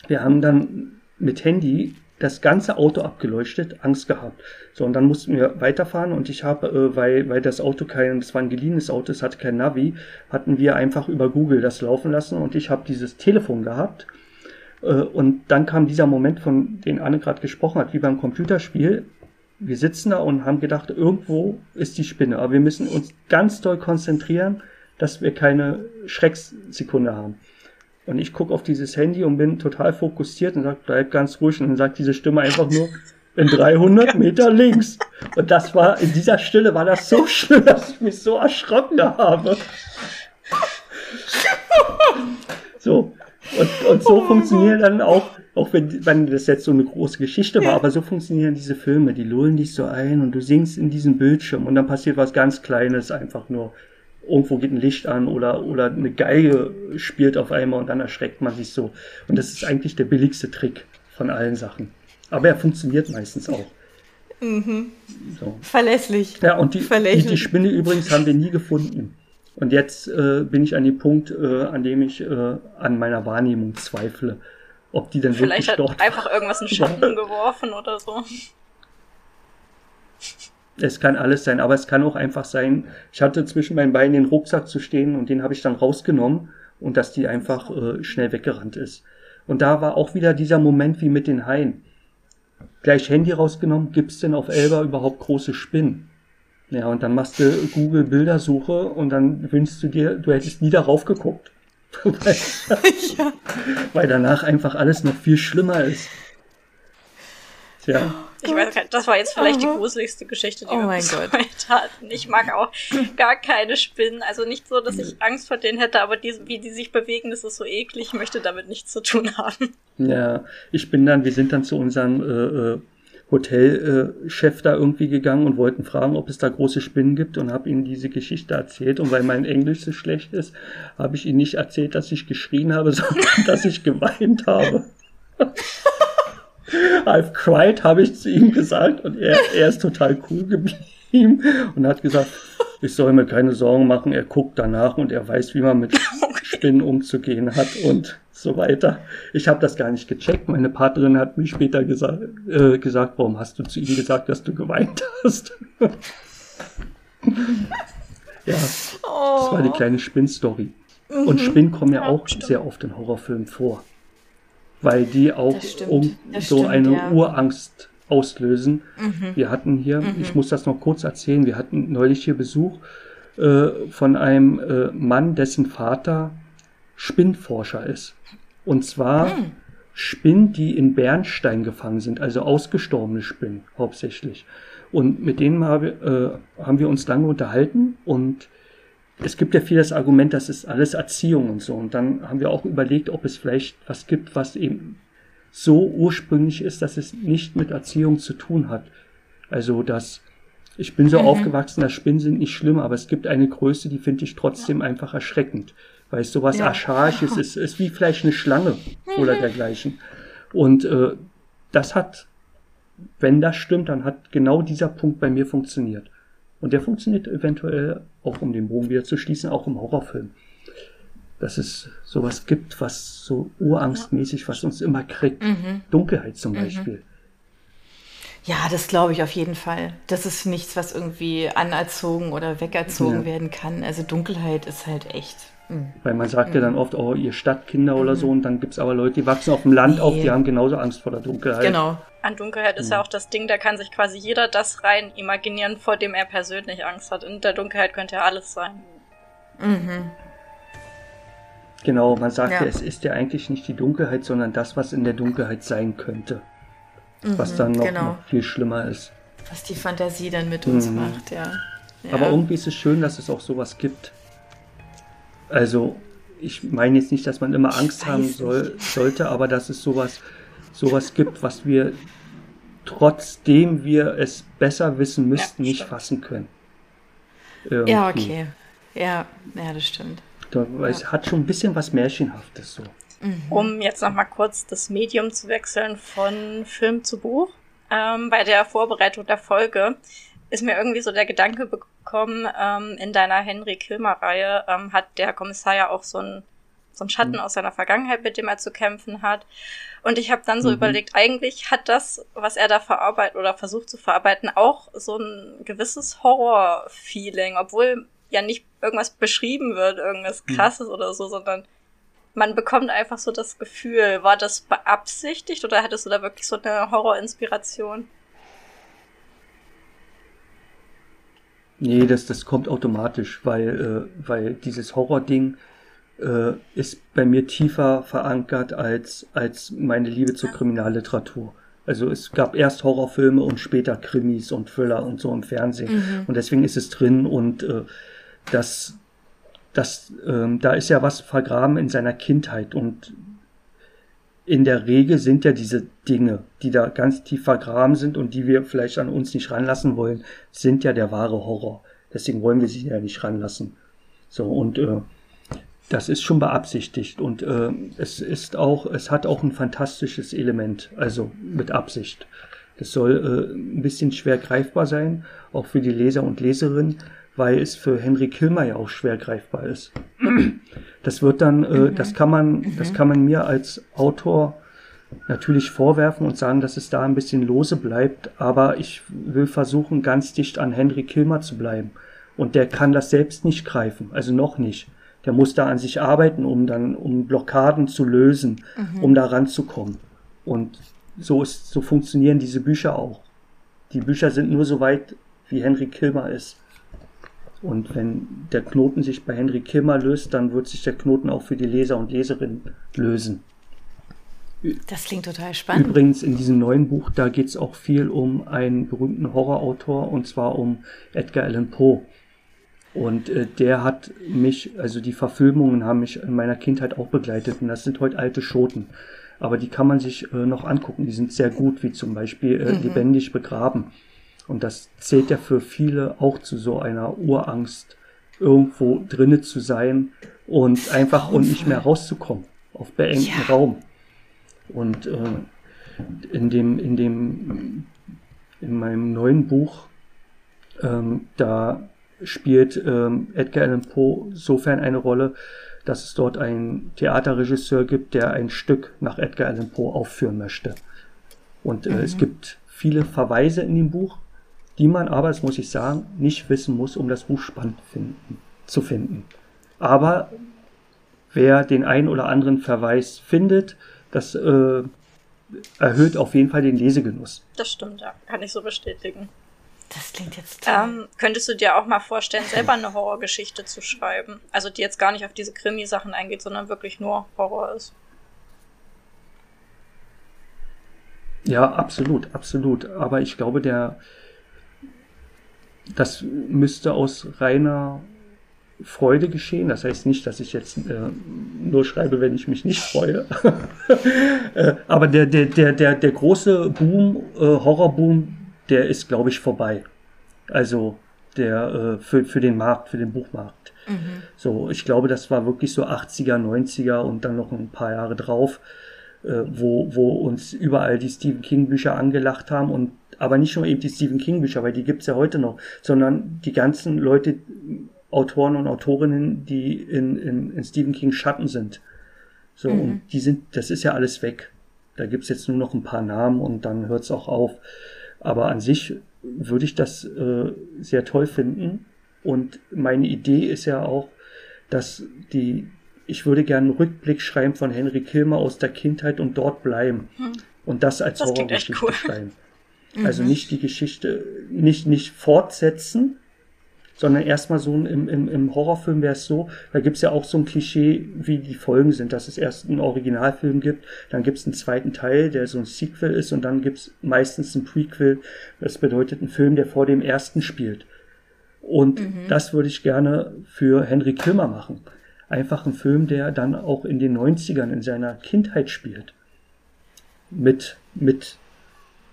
Wir haben dann mit Handy das ganze Auto abgeleuchtet, Angst gehabt. So, und dann mussten wir weiterfahren und ich habe, äh, weil, weil das Auto kein, das war ein geliehenes Auto, es hatte kein Navi, hatten wir einfach über Google das laufen lassen und ich habe dieses Telefon gehabt und dann kam dieser Moment, von dem Anne gerade gesprochen hat, wie beim Computerspiel. Wir sitzen da und haben gedacht, irgendwo ist die Spinne, aber wir müssen uns ganz doll konzentrieren, dass wir keine Schreckssekunde haben. Und ich gucke auf dieses Handy und bin total fokussiert und sage, bleib ganz ruhig. Und dann sagt diese Stimme einfach nur, in 300 Meter links. Und das war, in dieser Stille war das so schlimm, dass ich mich so erschrocken habe. So. Und, und so oh funktionieren dann auch, auch wenn, wenn das jetzt so eine große Geschichte war, aber so funktionieren diese Filme. Die lullen dich so ein und du singst in diesem Bildschirm und dann passiert was ganz Kleines einfach nur. Irgendwo geht ein Licht an oder, oder eine Geige spielt auf einmal und dann erschreckt man sich so. Und das ist eigentlich der billigste Trick von allen Sachen. Aber er funktioniert meistens auch. Mhm. So. Verlässlich. Ja, und die, die, die Spinne übrigens haben wir nie gefunden. Und jetzt äh, bin ich an dem Punkt, äh, an dem ich äh, an meiner Wahrnehmung zweifle, ob die denn Vielleicht wirklich dort... Vielleicht hat einfach irgendwas in Schatten geworfen oder so. Es kann alles sein, aber es kann auch einfach sein, ich hatte zwischen meinen Beinen den Rucksack zu stehen und den habe ich dann rausgenommen und dass die einfach äh, schnell weggerannt ist. Und da war auch wieder dieser Moment wie mit den Haien. Gleich Handy rausgenommen, gibt's denn auf Elba überhaupt große Spinnen? Ja, und dann machst du Google Bildersuche und dann wünschst du dir, du hättest nie darauf geguckt. weil, ja. weil danach einfach alles noch viel schlimmer ist. Tja. Ich weiß nicht, das war jetzt vielleicht die gruseligste Geschichte, die oh wir mein Gott. hatten. Ich mag auch gar keine Spinnen. Also nicht so, dass ich Angst vor denen hätte, aber die, wie die sich bewegen, das ist so eklig. Ich möchte damit nichts zu tun haben. Ja, ich bin dann, wir sind dann zu unserem äh, äh Hotelchef da irgendwie gegangen und wollten fragen, ob es da große Spinnen gibt und habe ihnen diese Geschichte erzählt. Und weil mein Englisch so schlecht ist, habe ich ihnen nicht erzählt, dass ich geschrien habe, sondern dass ich geweint habe. I've cried, habe ich zu ihm gesagt und er, er ist total cool geblieben und hat gesagt, ich soll mir keine Sorgen machen, er guckt danach und er weiß, wie man mit Spinnen umzugehen hat und so weiter. Ich habe das gar nicht gecheckt. Meine Partnerin hat mir später gesa äh, gesagt, warum hast du zu ihm gesagt, dass du geweint hast? ja, oh. das war die kleine Spinnstory. Mhm. Und Spinnen kommen ja, ja auch stimmt. sehr oft in Horrorfilmen vor. Weil die auch um so stimmt, eine ja. Urangst auslösen. Mhm. Wir hatten hier, mhm. ich muss das noch kurz erzählen, wir hatten neulich hier Besuch äh, von einem äh, Mann, dessen Vater Spinnforscher ist. Und zwar mhm. Spinnen, die in Bernstein gefangen sind, also ausgestorbene Spinnen hauptsächlich. Und mit denen habe, äh, haben wir uns lange unterhalten und es gibt ja viel das Argument, das ist alles Erziehung und so. Und dann haben wir auch überlegt, ob es vielleicht was gibt, was eben so ursprünglich ist, dass es nicht mit Erziehung zu tun hat. Also, dass ich bin so mhm. aufgewachsen, dass Spinnen sind nicht schlimm, aber es gibt eine Größe, die finde ich trotzdem ja. einfach erschreckend. Weil es sowas ja. Archaisches ist, ist wie vielleicht eine Schlange oder dergleichen. Und äh, das hat, wenn das stimmt, dann hat genau dieser Punkt bei mir funktioniert. Und der funktioniert eventuell, auch um den Bogen wieder zu schließen, auch im Horrorfilm. Dass es sowas gibt, was so urangstmäßig, was uns immer kriegt. Mhm. Dunkelheit zum mhm. Beispiel. Ja, das glaube ich auf jeden Fall. Das ist nichts, was irgendwie anerzogen oder wegerzogen ja. werden kann. Also Dunkelheit ist halt echt. Mh. Weil man sagt mhm. ja dann oft, oh, ihr Stadtkinder oder so, und dann gibt es aber Leute, die wachsen auf dem Land nee. auf, die haben genauso Angst vor der Dunkelheit. Genau, an Dunkelheit ist ja auch das Ding, da kann sich quasi jeder das rein imaginieren, vor dem er persönlich Angst hat. In der Dunkelheit könnte ja alles sein. Mhm. Genau, man sagt ja. ja. es ist ja eigentlich nicht die Dunkelheit, sondern das, was in der Dunkelheit sein könnte. Mhm, was dann noch, genau. noch, viel schlimmer ist. Was die Fantasie dann mit uns mhm. macht, ja. ja. Aber irgendwie ist es schön, dass es auch sowas gibt. Also, ich meine jetzt nicht, dass man immer Angst haben soll, sollte, aber dass es sowas sowas gibt, was wir trotzdem wir es besser wissen müssten, ja, nicht fassen können. Irgendwie. Ja, okay. Ja, ja, das stimmt. Da, ja. Es hat schon ein bisschen was Märchenhaftes so. Mhm. Um jetzt nochmal kurz das Medium zu wechseln von Film zu Buch. Ähm, bei der Vorbereitung der Folge ist mir irgendwie so der Gedanke bekommen, ähm, in deiner Henry Kilmer-Reihe ähm, hat der Kommissar ja auch so ein so Schatten mhm. aus seiner Vergangenheit, mit dem er zu kämpfen hat. Und ich habe dann so mhm. überlegt, eigentlich hat das, was er da verarbeitet oder versucht zu verarbeiten, auch so ein gewisses Horror-Feeling, obwohl ja nicht irgendwas beschrieben wird, irgendwas mhm. krasses mhm. oder so, sondern man bekommt einfach so das Gefühl, war das beabsichtigt oder hattest du da wirklich so eine Horror-Inspiration? Nee, das, das kommt automatisch, weil, äh, weil dieses Horror-Ding, äh, ist bei mir tiefer verankert als, als meine Liebe zur Kriminalliteratur. Also es gab erst Horrorfilme und später Krimis und Thriller und so im Fernsehen. Mhm. Und deswegen ist es drin und äh, das, das, ähm, da ist ja was vergraben in seiner Kindheit und in der Regel sind ja diese Dinge, die da ganz tief vergraben sind und die wir vielleicht an uns nicht ranlassen wollen, sind ja der wahre Horror. Deswegen wollen wir sie ja nicht ranlassen. So und äh, das ist schon beabsichtigt und äh, es ist auch, es hat auch ein fantastisches Element, also mit Absicht. Das soll äh, ein bisschen schwer greifbar sein, auch für die Leser und Leserinnen, weil es für Henry Kilmer ja auch schwer greifbar ist. Das wird dann, äh, mhm. das kann man, mhm. das kann man mir als Autor natürlich vorwerfen und sagen, dass es da ein bisschen lose bleibt, aber ich will versuchen, ganz dicht an Henry Kilmer zu bleiben. Und der kann das selbst nicht greifen, also noch nicht der muss da an sich arbeiten, um dann, um Blockaden zu lösen, mhm. um da ranzukommen. Und so ist, so funktionieren diese Bücher auch. Die Bücher sind nur so weit, wie Henry Kilmer ist. Und wenn der Knoten sich bei Henry Kilmer löst, dann wird sich der Knoten auch für die Leser und Leserinnen lösen. Das klingt total spannend. Übrigens, in diesem neuen Buch, da geht es auch viel um einen berühmten Horrorautor, und zwar um Edgar Allan Poe. Und äh, der hat mich, also die Verfilmungen haben mich in meiner Kindheit auch begleitet. Und das sind heute alte Schoten. Aber die kann man sich äh, noch angucken. Die sind sehr gut, wie zum Beispiel äh, mhm. Lebendig begraben. Und das zählt ja für viele auch zu so einer Urangst, irgendwo drinne zu sein und einfach und nicht mehr rauszukommen auf beengten ja. Raum. Und äh, in dem, in dem, in meinem neuen Buch, ähm, da spielt ähm, Edgar Allan Poe sofern eine Rolle, dass es dort einen Theaterregisseur gibt, der ein Stück nach Edgar Allan Poe aufführen möchte. Und äh, mhm. es gibt viele Verweise in dem Buch, die man aber, das muss ich sagen, nicht wissen muss, um das Buch spannend finden, zu finden. Aber wer den einen oder anderen Verweis findet, das äh, erhöht auf jeden Fall den Lesegenuss. Das stimmt, ja. Kann ich so bestätigen. Das klingt jetzt toll. Ähm, könntest du dir auch mal vorstellen, selber eine Horrorgeschichte zu schreiben? Also die jetzt gar nicht auf diese Krimi-Sachen eingeht, sondern wirklich nur Horror ist. Ja, absolut, absolut. Aber ich glaube, der, das müsste aus reiner Freude geschehen. Das heißt nicht, dass ich jetzt äh, nur schreibe, wenn ich mich nicht freue. äh, aber der, der, der, der, der große Boom, äh, Horrorboom, der ist, glaube ich, vorbei. Also der äh, für, für den Markt, für den Buchmarkt. Mhm. So, ich glaube, das war wirklich so 80er, 90er und dann noch ein paar Jahre drauf, äh, wo, wo uns überall die Stephen King Bücher angelacht haben und aber nicht nur eben die Stephen King Bücher, weil die gibt's ja heute noch, sondern die ganzen Leute, Autoren und Autorinnen, die in, in, in Stephen King Schatten sind. So, mhm. und die sind, das ist ja alles weg. Da gibt's jetzt nur noch ein paar Namen und dann hört's auch auf. Aber an sich würde ich das äh, sehr toll finden. Und meine Idee ist ja auch, dass die, ich würde gerne einen Rückblick schreiben von Henry Kilmer aus der Kindheit und dort bleiben. Hm. Und das als das Horrorgeschichte cool. schreiben. Also mhm. nicht die Geschichte, nicht, nicht fortsetzen, sondern erstmal so im, im, im Horrorfilm wäre es so, da gibt's ja auch so ein Klischee, wie die Folgen sind, dass es erst einen Originalfilm gibt, dann gibt's einen zweiten Teil, der so ein Sequel ist und dann gibt's meistens ein Prequel, das bedeutet ein Film, der vor dem ersten spielt. Und mhm. das würde ich gerne für Henry Kilmer machen. Einfach ein Film, der dann auch in den 90ern in seiner Kindheit spielt. Mit, mit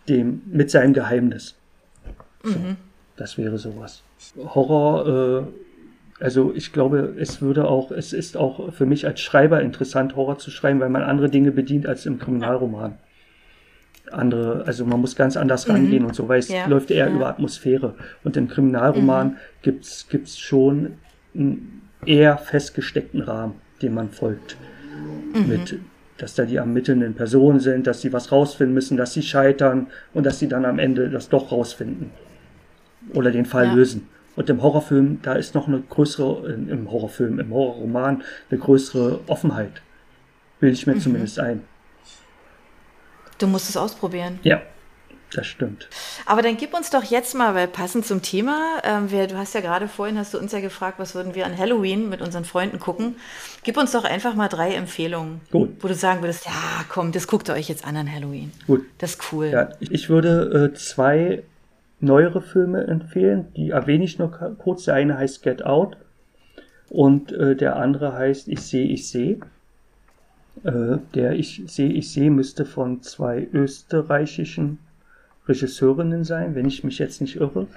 dem, mit seinem Geheimnis. So, mhm. Das wäre sowas. Horror, äh, also ich glaube, es würde auch, es ist auch für mich als Schreiber interessant, Horror zu schreiben, weil man andere Dinge bedient als im Kriminalroman. Andere, also man muss ganz anders mhm. rangehen und so, weil es ja. läuft eher ja. über Atmosphäre. Und im Kriminalroman mhm. gibt's gibt's schon einen eher festgesteckten Rahmen, dem man folgt. Mhm. Mit, dass da die ermittelnden Personen sind, dass sie was rausfinden müssen, dass sie scheitern und dass sie dann am Ende das doch rausfinden oder den Fall ja. lösen. Und im Horrorfilm, da ist noch eine größere, im Horrorfilm, im Horrorroman, eine größere Offenheit. Bilde ich mir mhm. zumindest ein. Du musst es ausprobieren. Ja, das stimmt. Aber dann gib uns doch jetzt mal, weil passend zum Thema, ähm, wir, du hast ja gerade vorhin, hast du uns ja gefragt, was würden wir an Halloween mit unseren Freunden gucken. Gib uns doch einfach mal drei Empfehlungen, Gut. wo du sagen würdest, ja, komm, das guckt ihr euch jetzt an an Halloween. Gut. Das ist cool. Ja, ich würde äh, zwei neuere Filme empfehlen. Die erwähne ich noch kurz. Der eine heißt Get Out und äh, der andere heißt Ich sehe, ich sehe. Äh, der Ich sehe, ich sehe müsste von zwei österreichischen Regisseurinnen sein, wenn ich mich jetzt nicht irre.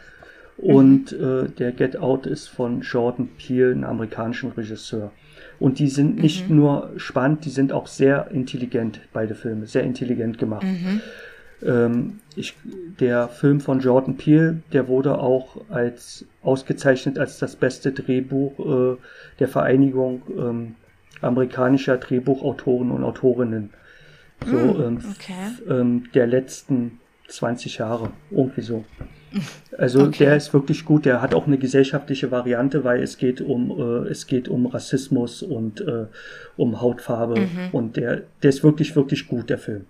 Und äh, der Get Out ist von Jordan Peele, einem amerikanischen Regisseur. Und die sind nicht mhm. nur spannend, die sind auch sehr intelligent, beide Filme, sehr intelligent gemacht. Mhm. Ähm, ich, der Film von Jordan Peele, der wurde auch als ausgezeichnet als das beste Drehbuch äh, der Vereinigung ähm, amerikanischer Drehbuchautoren und Autorinnen. So mm, ähm, okay. ähm, der letzten 20 Jahre, irgendwie so. Also okay. der ist wirklich gut. Der hat auch eine gesellschaftliche Variante, weil es geht um äh, es geht um Rassismus und äh, um Hautfarbe mhm. und der der ist wirklich wirklich gut der Film.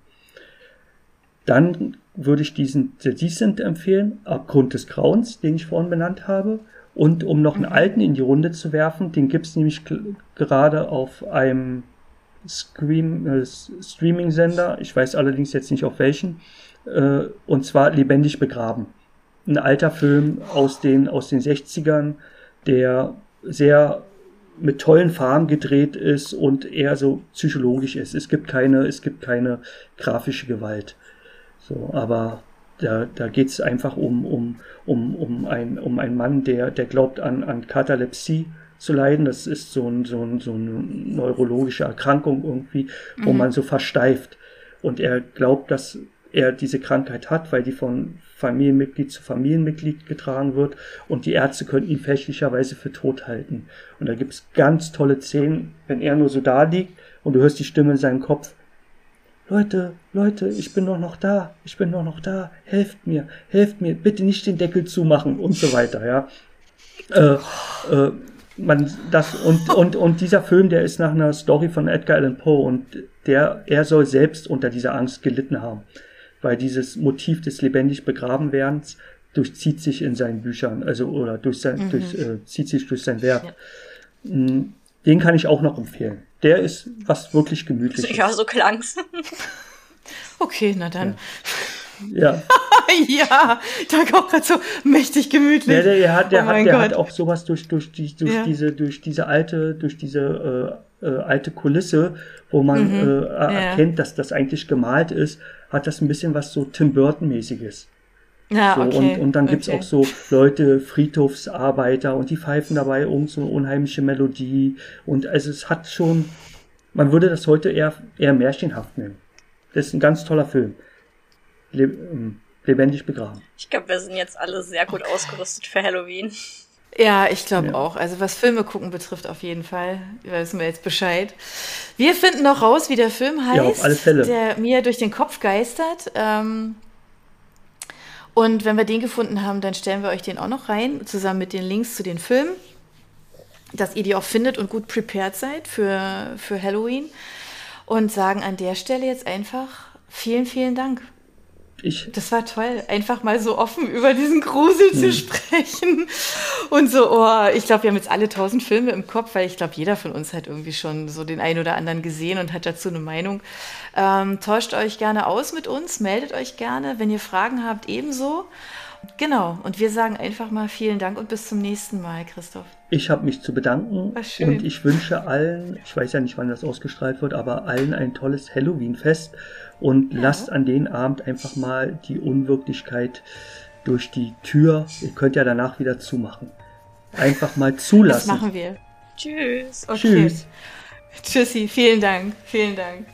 Dann würde ich diesen The Decent empfehlen, Abgrund des Grauens, den ich vorhin benannt habe. Und um noch einen mhm. alten in die Runde zu werfen, den gibt's nämlich gerade auf einem Scream, äh, Streaming-Sender, ich weiß allerdings jetzt nicht auf welchen, äh, und zwar Lebendig begraben. Ein alter Film aus den, aus den 60ern, der sehr mit tollen Farben gedreht ist und eher so psychologisch ist. Es gibt keine, es gibt keine grafische Gewalt. So, aber da, da geht es einfach um, um, um, um, ein, um einen Mann, der, der glaubt an, an Katalepsie zu leiden. Das ist so, ein, so, ein, so eine neurologische Erkrankung irgendwie, wo mhm. man so versteift. Und er glaubt, dass er diese Krankheit hat, weil die von Familienmitglied zu Familienmitglied getragen wird und die Ärzte könnten ihn fälschlicherweise für tot halten. Und da gibt es ganz tolle Szenen, wenn er nur so da liegt und du hörst die Stimme in seinem Kopf, Leute, Leute, ich bin doch noch da, ich bin doch noch da, helft mir, helft mir, bitte nicht den Deckel zumachen und so weiter, ja. Äh, äh, man, das, und, und, und dieser Film, der ist nach einer Story von Edgar Allan Poe und der, er soll selbst unter dieser Angst gelitten haben. Weil dieses Motiv des lebendig begraben werdens durchzieht sich in seinen Büchern, also oder durch sein, mhm. durch, äh, zieht sich durch sein Werk. Ja. Mm, den kann ich auch noch empfehlen. Der ist was wirklich gemütliches. Ja, so klang's. okay, na dann. Ja. Ja, ja da auch gerade so mächtig gemütlich. Der, der, der hat, der, oh hat, der hat auch sowas durch, durch, die, durch ja. diese, durch diese alte, durch diese äh, äh, alte Kulisse, wo man mhm. äh, erkennt, dass das eigentlich gemalt ist, hat das ein bisschen was so Tim Burton-mäßiges. Ja, so, okay. Und, und dann gibt's okay. auch so Leute, Friedhofsarbeiter und die pfeifen dabei irgend so eine unheimliche Melodie. Und also es hat schon, man würde das heute eher, eher märchenhaft nennen. Das ist ein ganz toller Film. Ähm, lebendig begraben. Ich glaube, wir sind jetzt alle sehr gut ausgerüstet für Halloween. Ja, ich glaube ja. auch. Also was Filme gucken betrifft, auf jeden Fall. Wissen wir jetzt Bescheid. Wir finden noch raus, wie der Film heißt, ja, auf alle Fälle. der mir durch den Kopf geistert. Ähm, und wenn wir den gefunden haben, dann stellen wir euch den auch noch rein, zusammen mit den Links zu den Filmen, dass ihr die auch findet und gut prepared seid für, für Halloween. Und sagen an der Stelle jetzt einfach vielen, vielen Dank. Ich. Das war toll, einfach mal so offen über diesen Grusel hm. zu sprechen. Und so, oh, ich glaube, wir haben jetzt alle tausend Filme im Kopf, weil ich glaube, jeder von uns hat irgendwie schon so den einen oder anderen gesehen und hat dazu eine Meinung. Ähm, tauscht euch gerne aus mit uns, meldet euch gerne. Wenn ihr Fragen habt, ebenso. Genau, und wir sagen einfach mal vielen Dank und bis zum nächsten Mal, Christoph. Ich habe mich zu bedanken und ich wünsche allen, ich weiß ja nicht, wann das ausgestrahlt wird, aber allen ein tolles Halloween-Fest und ja. lasst an den Abend einfach mal die Unwirklichkeit durch die Tür. Ihr könnt ja danach wieder zumachen. Einfach mal zulassen. Das machen wir. Tschüss. Okay. Tschüss. Tschüssi, vielen Dank. Vielen Dank.